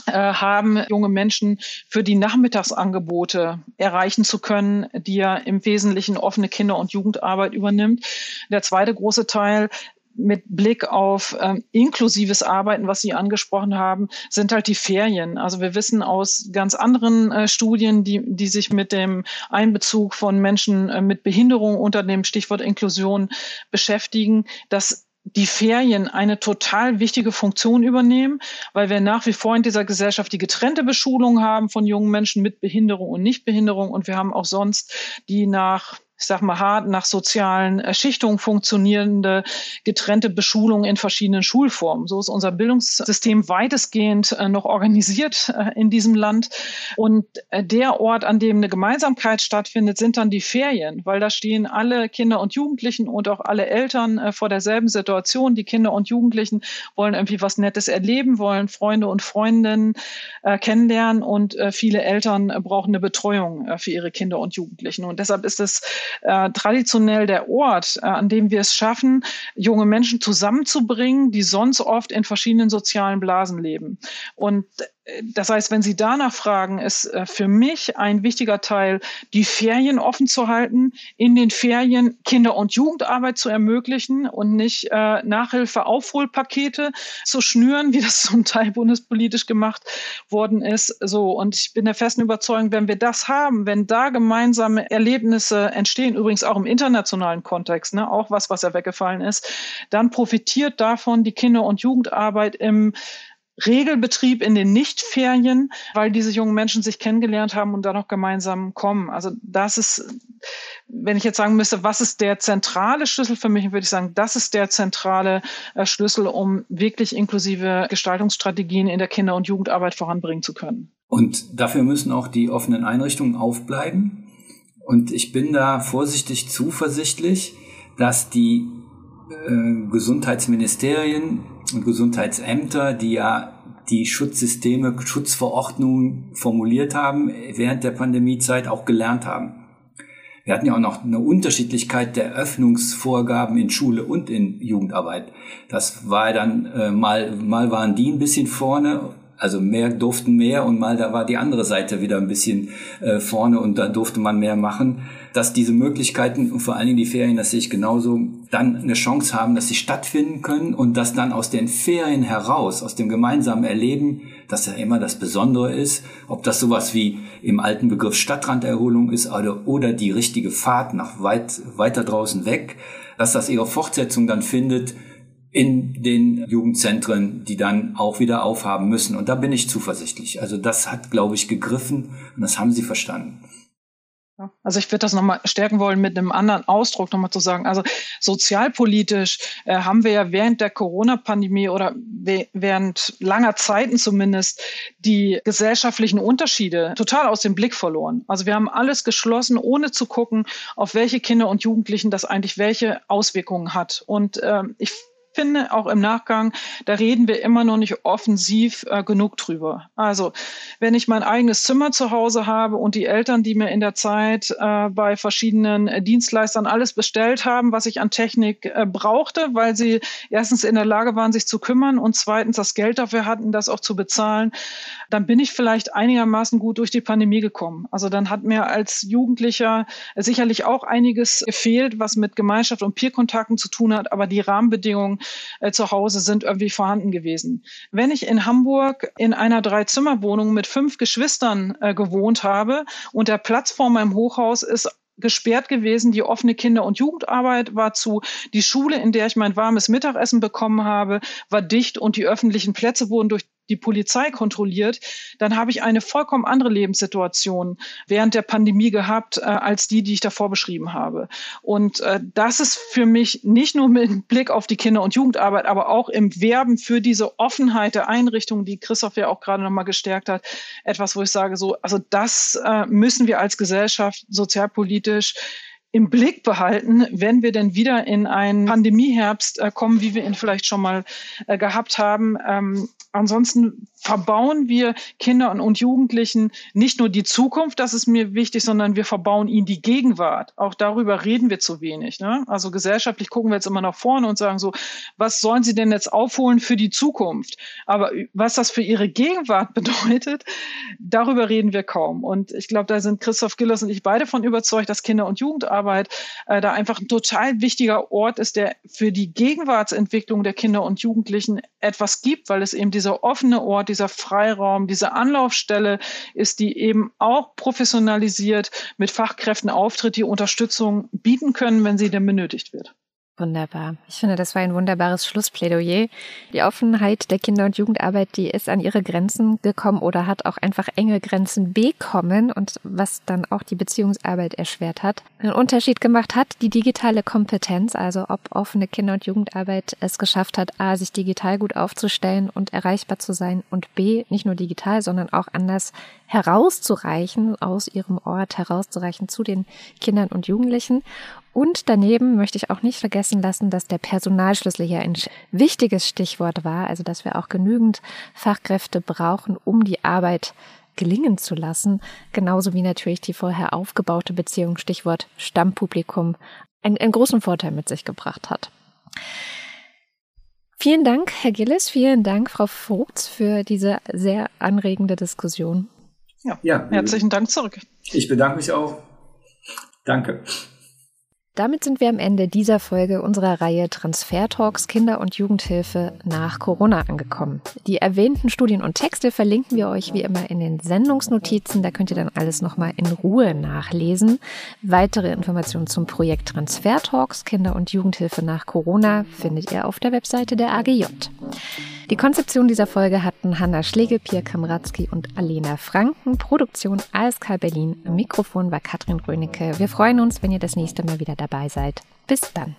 äh, haben, junge Menschen für die Nachmittagsangebote erreichen zu können, die ja im Wesentlichen offene Kinder- und Jugendarbeit übernimmt. Der zweite große Teil mit Blick auf ähm, inklusives Arbeiten, was Sie angesprochen haben, sind halt die Ferien. Also wir wissen aus ganz anderen äh, Studien, die, die sich mit dem Einbezug von Menschen äh, mit Behinderung unter dem Stichwort Inklusion beschäftigen, dass die Ferien eine total wichtige Funktion übernehmen, weil wir nach wie vor in dieser Gesellschaft die getrennte Beschulung haben von jungen Menschen mit Behinderung und Nichtbehinderung und wir haben auch sonst die nach ich sag mal hart nach sozialen Schichtungen funktionierende getrennte Beschulung in verschiedenen Schulformen. So ist unser Bildungssystem weitestgehend äh, noch organisiert äh, in diesem Land. Und äh, der Ort, an dem eine Gemeinsamkeit stattfindet, sind dann die Ferien, weil da stehen alle Kinder und Jugendlichen und auch alle Eltern vor derselben Situation. Die Kinder und Jugendlichen wollen irgendwie was Nettes erleben, wollen Freunde und Freundinnen kennenlernen und viele Eltern brauchen eine Betreuung für ihre Kinder und Jugendlichen. Und deshalb ist es äh, traditionell der Ort, äh, an dem wir es schaffen, junge Menschen zusammenzubringen, die sonst oft in verschiedenen sozialen Blasen leben. Und das heißt, wenn Sie danach fragen, ist äh, für mich ein wichtiger Teil, die Ferien offen zu halten, in den Ferien Kinder- und Jugendarbeit zu ermöglichen und nicht äh, Nachhilfe-Aufholpakete zu schnüren, wie das zum Teil bundespolitisch gemacht worden ist. So. Und ich bin der festen Überzeugung, wenn wir das haben, wenn da gemeinsame Erlebnisse entstehen, übrigens auch im internationalen Kontext, ne, auch was, was ja weggefallen ist, dann profitiert davon die Kinder- und Jugendarbeit im Regelbetrieb in den Nichtferien, weil diese jungen Menschen sich kennengelernt haben und dann noch gemeinsam kommen. Also das ist, wenn ich jetzt sagen müsste, was ist der zentrale Schlüssel für mich, würde ich sagen, das ist der zentrale äh, Schlüssel, um wirklich inklusive Gestaltungsstrategien in der Kinder- und Jugendarbeit voranbringen zu können. Und dafür müssen auch die offenen Einrichtungen aufbleiben. Und ich bin da vorsichtig zuversichtlich, dass die äh, Gesundheitsministerien und Gesundheitsämter, die ja die Schutzsysteme, Schutzverordnungen formuliert haben, während der Pandemiezeit auch gelernt haben. Wir hatten ja auch noch eine Unterschiedlichkeit der Öffnungsvorgaben in Schule und in Jugendarbeit. Das war dann äh, mal mal waren die ein bisschen vorne also mehr durften mehr und mal da war die andere Seite wieder ein bisschen äh, vorne und da durfte man mehr machen. Dass diese Möglichkeiten und vor allen Dingen die Ferien, das sehe ich genauso, dann eine Chance haben, dass sie stattfinden können und dass dann aus den Ferien heraus, aus dem gemeinsamen Erleben, das ja immer das Besondere ist, ob das sowas wie im alten Begriff Stadtranderholung ist oder, oder die richtige Fahrt nach weit, weiter draußen weg, dass das ihre Fortsetzung dann findet in den Jugendzentren, die dann auch wieder aufhaben müssen. Und da bin ich zuversichtlich. Also das hat, glaube ich, gegriffen und das haben sie verstanden. Also ich würde das nochmal stärken wollen mit einem anderen Ausdruck nochmal zu sagen. Also sozialpolitisch äh, haben wir ja während der Corona-Pandemie oder während langer Zeiten zumindest die gesellschaftlichen Unterschiede total aus dem Blick verloren. Also wir haben alles geschlossen, ohne zu gucken, auf welche Kinder und Jugendlichen das eigentlich welche Auswirkungen hat. Und äh, ich finde, auch im Nachgang, da reden wir immer noch nicht offensiv äh, genug drüber. Also, wenn ich mein eigenes Zimmer zu Hause habe und die Eltern, die mir in der Zeit äh, bei verschiedenen äh, Dienstleistern alles bestellt haben, was ich an Technik äh, brauchte, weil sie erstens in der Lage waren, sich zu kümmern und zweitens das Geld dafür hatten, das auch zu bezahlen, dann bin ich vielleicht einigermaßen gut durch die Pandemie gekommen. Also dann hat mir als Jugendlicher sicherlich auch einiges gefehlt, was mit Gemeinschaft und Peerkontakten zu tun hat, aber die Rahmenbedingungen äh, zu Hause sind irgendwie vorhanden gewesen. Wenn ich in Hamburg in einer Dreizimmerwohnung mit fünf Geschwistern äh, gewohnt habe und der Platz vor meinem Hochhaus ist gesperrt gewesen. Die offene Kinder- und Jugendarbeit war zu. Die Schule, in der ich mein warmes Mittagessen bekommen habe, war dicht und die öffentlichen Plätze wurden durch die Polizei kontrolliert, dann habe ich eine vollkommen andere Lebenssituation während der Pandemie gehabt, äh, als die, die ich davor beschrieben habe. Und äh, das ist für mich nicht nur mit Blick auf die Kinder- und Jugendarbeit, aber auch im Werben für diese Offenheit der Einrichtungen, die Christoph ja auch gerade nochmal gestärkt hat, etwas, wo ich sage, so, also das äh, müssen wir als Gesellschaft sozialpolitisch im Blick behalten, wenn wir denn wieder in einen Pandemieherbst äh, kommen, wie wir ihn vielleicht schon mal äh, gehabt haben. Ähm, ansonsten verbauen wir Kindern und Jugendlichen nicht nur die Zukunft, das ist mir wichtig, sondern wir verbauen ihnen die Gegenwart. Auch darüber reden wir zu wenig. Ne? Also gesellschaftlich gucken wir jetzt immer nach vorne und sagen so, was sollen sie denn jetzt aufholen für die Zukunft? Aber was das für ihre Gegenwart bedeutet, darüber reden wir kaum. Und ich glaube, da sind Christoph Gillers und ich beide von überzeugt, dass Kinder- und Jugendarbeit äh, da einfach ein total wichtiger Ort ist, der für die Gegenwartsentwicklung der Kinder und Jugendlichen etwas gibt, weil es eben dieser offene Ort, dieser Freiraum, diese Anlaufstelle ist, die eben auch professionalisiert mit Fachkräften auftritt, die Unterstützung bieten können, wenn sie denn benötigt wird. Wunderbar. Ich finde, das war ein wunderbares Schlussplädoyer. Die Offenheit der Kinder- und Jugendarbeit, die ist an ihre Grenzen gekommen oder hat auch einfach enge Grenzen bekommen und was dann auch die Beziehungsarbeit erschwert hat. Einen Unterschied gemacht hat die digitale Kompetenz, also ob offene Kinder- und Jugendarbeit es geschafft hat, A, sich digital gut aufzustellen und erreichbar zu sein und B, nicht nur digital, sondern auch anders herauszureichen, aus ihrem Ort herauszureichen zu den Kindern und Jugendlichen. Und daneben möchte ich auch nicht vergessen lassen, dass der Personalschlüssel hier ein wichtiges Stichwort war, also dass wir auch genügend Fachkräfte brauchen, um die Arbeit gelingen zu lassen, genauso wie natürlich die vorher aufgebaute Beziehung, Stichwort Stammpublikum, einen, einen großen Vorteil mit sich gebracht hat. Vielen Dank, Herr Gillis, vielen Dank, Frau Vogts, für diese sehr anregende Diskussion. Ja, ja herzlichen Dank zurück. Ich bedanke mich auch. Danke. Damit sind wir am Ende dieser Folge unserer Reihe Transfer Talks Kinder- und Jugendhilfe nach Corona angekommen. Die erwähnten Studien und Texte verlinken wir euch wie immer in den Sendungsnotizen. Da könnt ihr dann alles nochmal in Ruhe nachlesen. Weitere Informationen zum Projekt Transfer Talks Kinder- und Jugendhilfe nach Corona findet ihr auf der Webseite der AGJ. Die Konzeption dieser Folge hatten Hanna Schlegel, Pierre Kamratzki und Alena Franken. Produktion ASK Berlin. Mikrofon war Katrin Rönecke. Wir freuen uns, wenn ihr das nächste Mal wieder dabei seid. Bis dann.